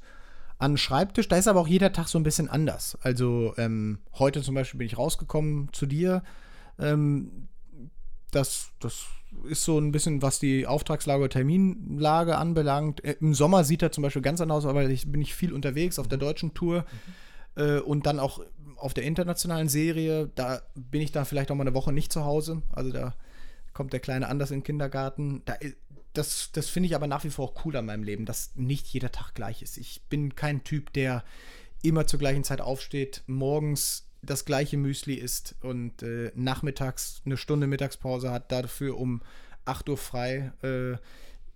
an den Schreibtisch. Da ist aber auch jeder Tag so ein bisschen anders. Also ähm, heute zum Beispiel bin ich rausgekommen zu dir. Ähm, das, das ist so ein bisschen, was die Auftragslage Terminlage anbelangt. Äh, Im Sommer sieht er zum Beispiel ganz anders aus, aber ich bin ich viel unterwegs auf der deutschen Tour mhm. äh, und dann auch auf der internationalen Serie. Da bin ich dann vielleicht auch mal eine Woche nicht zu Hause. Also da kommt der Kleine anders in den Kindergarten. Da, das das finde ich aber nach wie vor auch cool an meinem Leben, dass nicht jeder Tag gleich ist. Ich bin kein Typ, der immer zur gleichen Zeit aufsteht, morgens das gleiche Müsli isst und äh, nachmittags eine Stunde Mittagspause hat, dafür um 8 Uhr frei. Äh,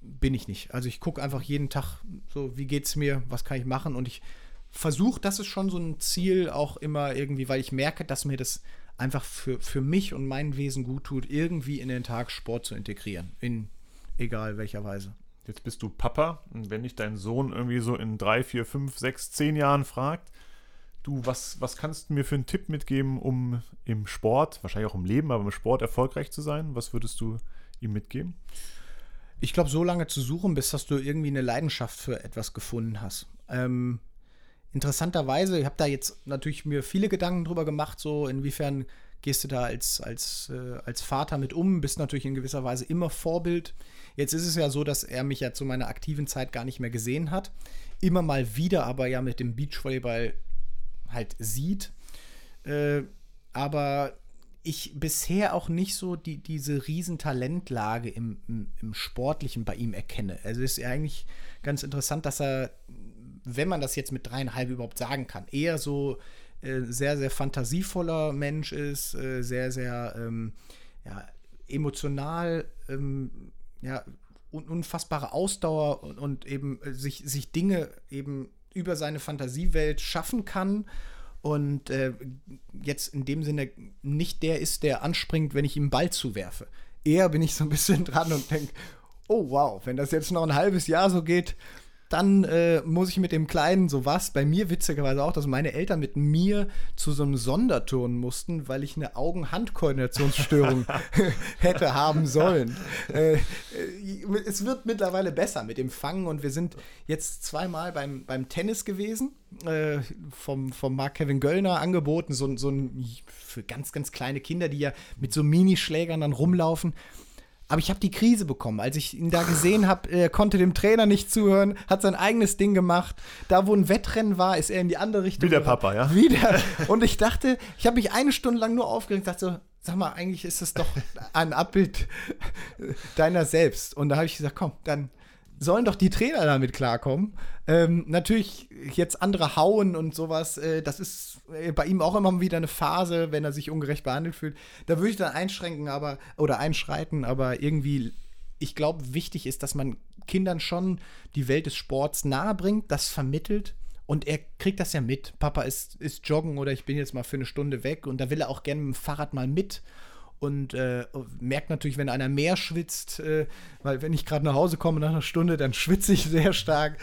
bin ich nicht. Also ich gucke einfach jeden Tag so, wie geht's mir, was kann ich machen und ich versuche, das ist schon so ein Ziel auch immer irgendwie, weil ich merke, dass mir das einfach für, für mich und mein Wesen gut tut, irgendwie in den Tag Sport zu integrieren, in egal welcher Weise. Jetzt bist du Papa und wenn dich dein Sohn irgendwie so in drei, vier, fünf, sechs, zehn Jahren fragt, du, was, was kannst du mir für einen Tipp mitgeben, um im Sport, wahrscheinlich auch im Leben, aber im Sport erfolgreich zu sein? Was würdest du ihm mitgeben? Ich glaube, so lange zu suchen, bis dass du irgendwie eine Leidenschaft für etwas gefunden hast. Ähm, interessanterweise, ich habe da jetzt natürlich mir viele Gedanken drüber gemacht, so inwiefern gehst du da als, als, äh, als Vater mit um, bist natürlich in gewisser Weise immer Vorbild. Jetzt ist es ja so, dass er mich ja zu meiner aktiven Zeit gar nicht mehr gesehen hat. Immer mal wieder aber ja mit dem Beachvolleyball halt sieht. Äh, aber ich bisher auch nicht so die, diese Riesentalentlage im, im, im Sportlichen bei ihm erkenne. Also ist ja eigentlich ganz interessant, dass er, wenn man das jetzt mit dreieinhalb überhaupt sagen kann, eher so sehr, sehr fantasievoller Mensch ist, äh, sehr, sehr ähm, ja, emotional, ähm, ja, un unfassbare Ausdauer und, und eben äh, sich, sich Dinge eben über seine Fantasiewelt schaffen kann und äh, jetzt in dem Sinne nicht der ist, der anspringt, wenn ich ihm Ball zuwerfe. Eher bin ich so ein bisschen dran und denke, oh wow, wenn das jetzt noch ein halbes Jahr so geht, dann äh, muss ich mit dem Kleinen so was. Bei mir witzigerweise auch, dass meine Eltern mit mir zu so einem Sonderturnen mussten, weil ich eine Augen-Hand-Koordinationsstörung hätte haben sollen. Äh, äh, es wird mittlerweile besser mit dem Fangen und wir sind jetzt zweimal beim, beim Tennis gewesen, äh, vom, vom Mark Kevin Göllner angeboten, so, so ein für ganz, ganz kleine Kinder, die ja mit so Minischlägern dann rumlaufen. Aber ich habe die Krise bekommen, als ich ihn da gesehen habe. Er konnte dem Trainer nicht zuhören, hat sein eigenes Ding gemacht. Da, wo ein Wettrennen war, ist er in die andere Richtung. Wieder Papa, ja? Wieder. Und ich dachte, ich habe mich eine Stunde lang nur aufgeregt, dachte so, sag mal, eigentlich ist es doch ein Abbild deiner selbst. Und da habe ich gesagt, komm, dann sollen doch die Trainer damit klarkommen. Ähm, natürlich jetzt andere hauen und sowas, äh, das ist äh, bei ihm auch immer wieder eine Phase, wenn er sich ungerecht behandelt fühlt. Da würde ich dann einschränken, aber oder einschreiten, aber irgendwie, ich glaube, wichtig ist, dass man Kindern schon die Welt des Sports nahebringt, das vermittelt. Und er kriegt das ja mit. Papa ist, ist joggen oder ich bin jetzt mal für eine Stunde weg und da will er auch gerne mit dem Fahrrad mal mit und äh, merkt natürlich, wenn einer mehr schwitzt, äh, weil wenn ich gerade nach Hause komme nach einer Stunde, dann schwitze ich sehr stark.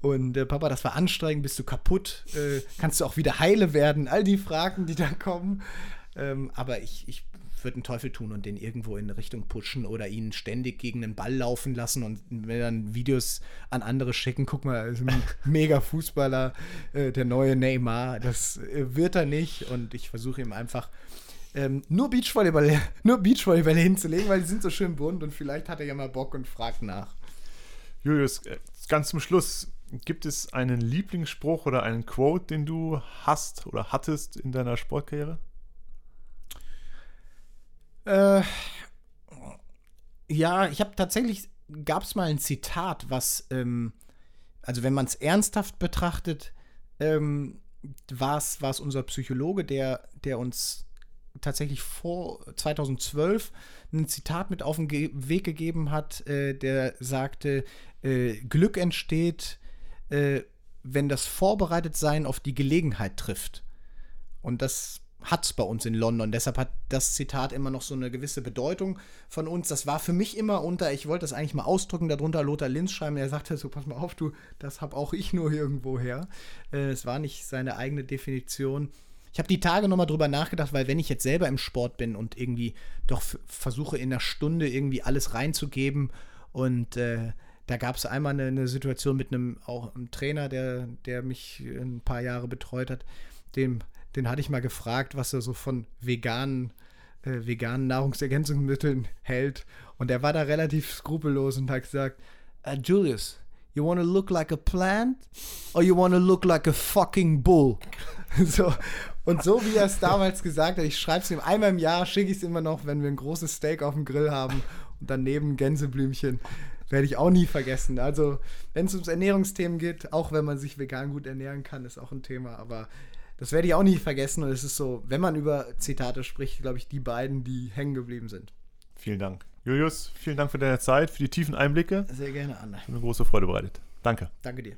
Und äh, Papa, das war anstrengend, bist du kaputt, äh, kannst du auch wieder heile werden, all die Fragen, die da kommen. Ähm, aber ich, ich würde einen Teufel tun und den irgendwo in eine Richtung pushen oder ihn ständig gegen den Ball laufen lassen und wenn dann Videos an andere schicken, guck mal, ist ein mega Fußballer, äh, der neue Neymar, das äh, wird er nicht. Und ich versuche ihm einfach ähm, nur Beachvolleyball, nur Beachvolleyball hinzulegen, weil die sind so schön bunt und vielleicht hat er ja mal Bock und fragt nach. Julius, äh, ganz zum Schluss, gibt es einen Lieblingsspruch oder einen Quote, den du hast oder hattest in deiner Sportkarriere? Äh, ja, ich habe tatsächlich, gab es mal ein Zitat, was, ähm, also wenn man es ernsthaft betrachtet, ähm, war es unser Psychologe, der, der uns tatsächlich vor 2012 ein Zitat mit auf den Ge Weg gegeben hat, äh, der sagte, äh, Glück entsteht, äh, wenn das Vorbereitetsein auf die Gelegenheit trifft. Und das hat es bei uns in London. Deshalb hat das Zitat immer noch so eine gewisse Bedeutung von uns. Das war für mich immer unter, ich wollte das eigentlich mal ausdrücken, darunter Lothar Linz schreiben. Er sagte so, pass mal auf, du, das habe auch ich nur irgendwo her. Äh, es war nicht seine eigene Definition. Ich habe die Tage nochmal drüber nachgedacht, weil wenn ich jetzt selber im Sport bin und irgendwie doch versuche in einer Stunde irgendwie alles reinzugeben und äh, da gab es einmal eine, eine, Situation mit einem, auch einem Trainer, der, der mich ein paar Jahre betreut hat, dem, den hatte ich mal gefragt, was er so von veganen, äh, veganen Nahrungsergänzungsmitteln hält. Und er war da relativ skrupellos und hat gesagt, uh, Julius, You wanna look like a plant or you wanna look like a fucking bull? so. Und so wie er es damals gesagt hat, ich schreibe es ihm einmal im Jahr, schicke ich es immer noch, wenn wir ein großes Steak auf dem Grill haben und daneben Gänseblümchen. Werde ich auch nie vergessen. Also, wenn es ums Ernährungsthemen geht, auch wenn man sich vegan gut ernähren kann, ist auch ein Thema. Aber das werde ich auch nie vergessen. Und es ist so, wenn man über Zitate spricht, glaube ich, die beiden, die hängen geblieben sind. Vielen Dank. Julius, vielen Dank für deine Zeit, für die tiefen Einblicke. Sehr gerne, Anne. Eine große Freude bereitet. Danke. Danke dir.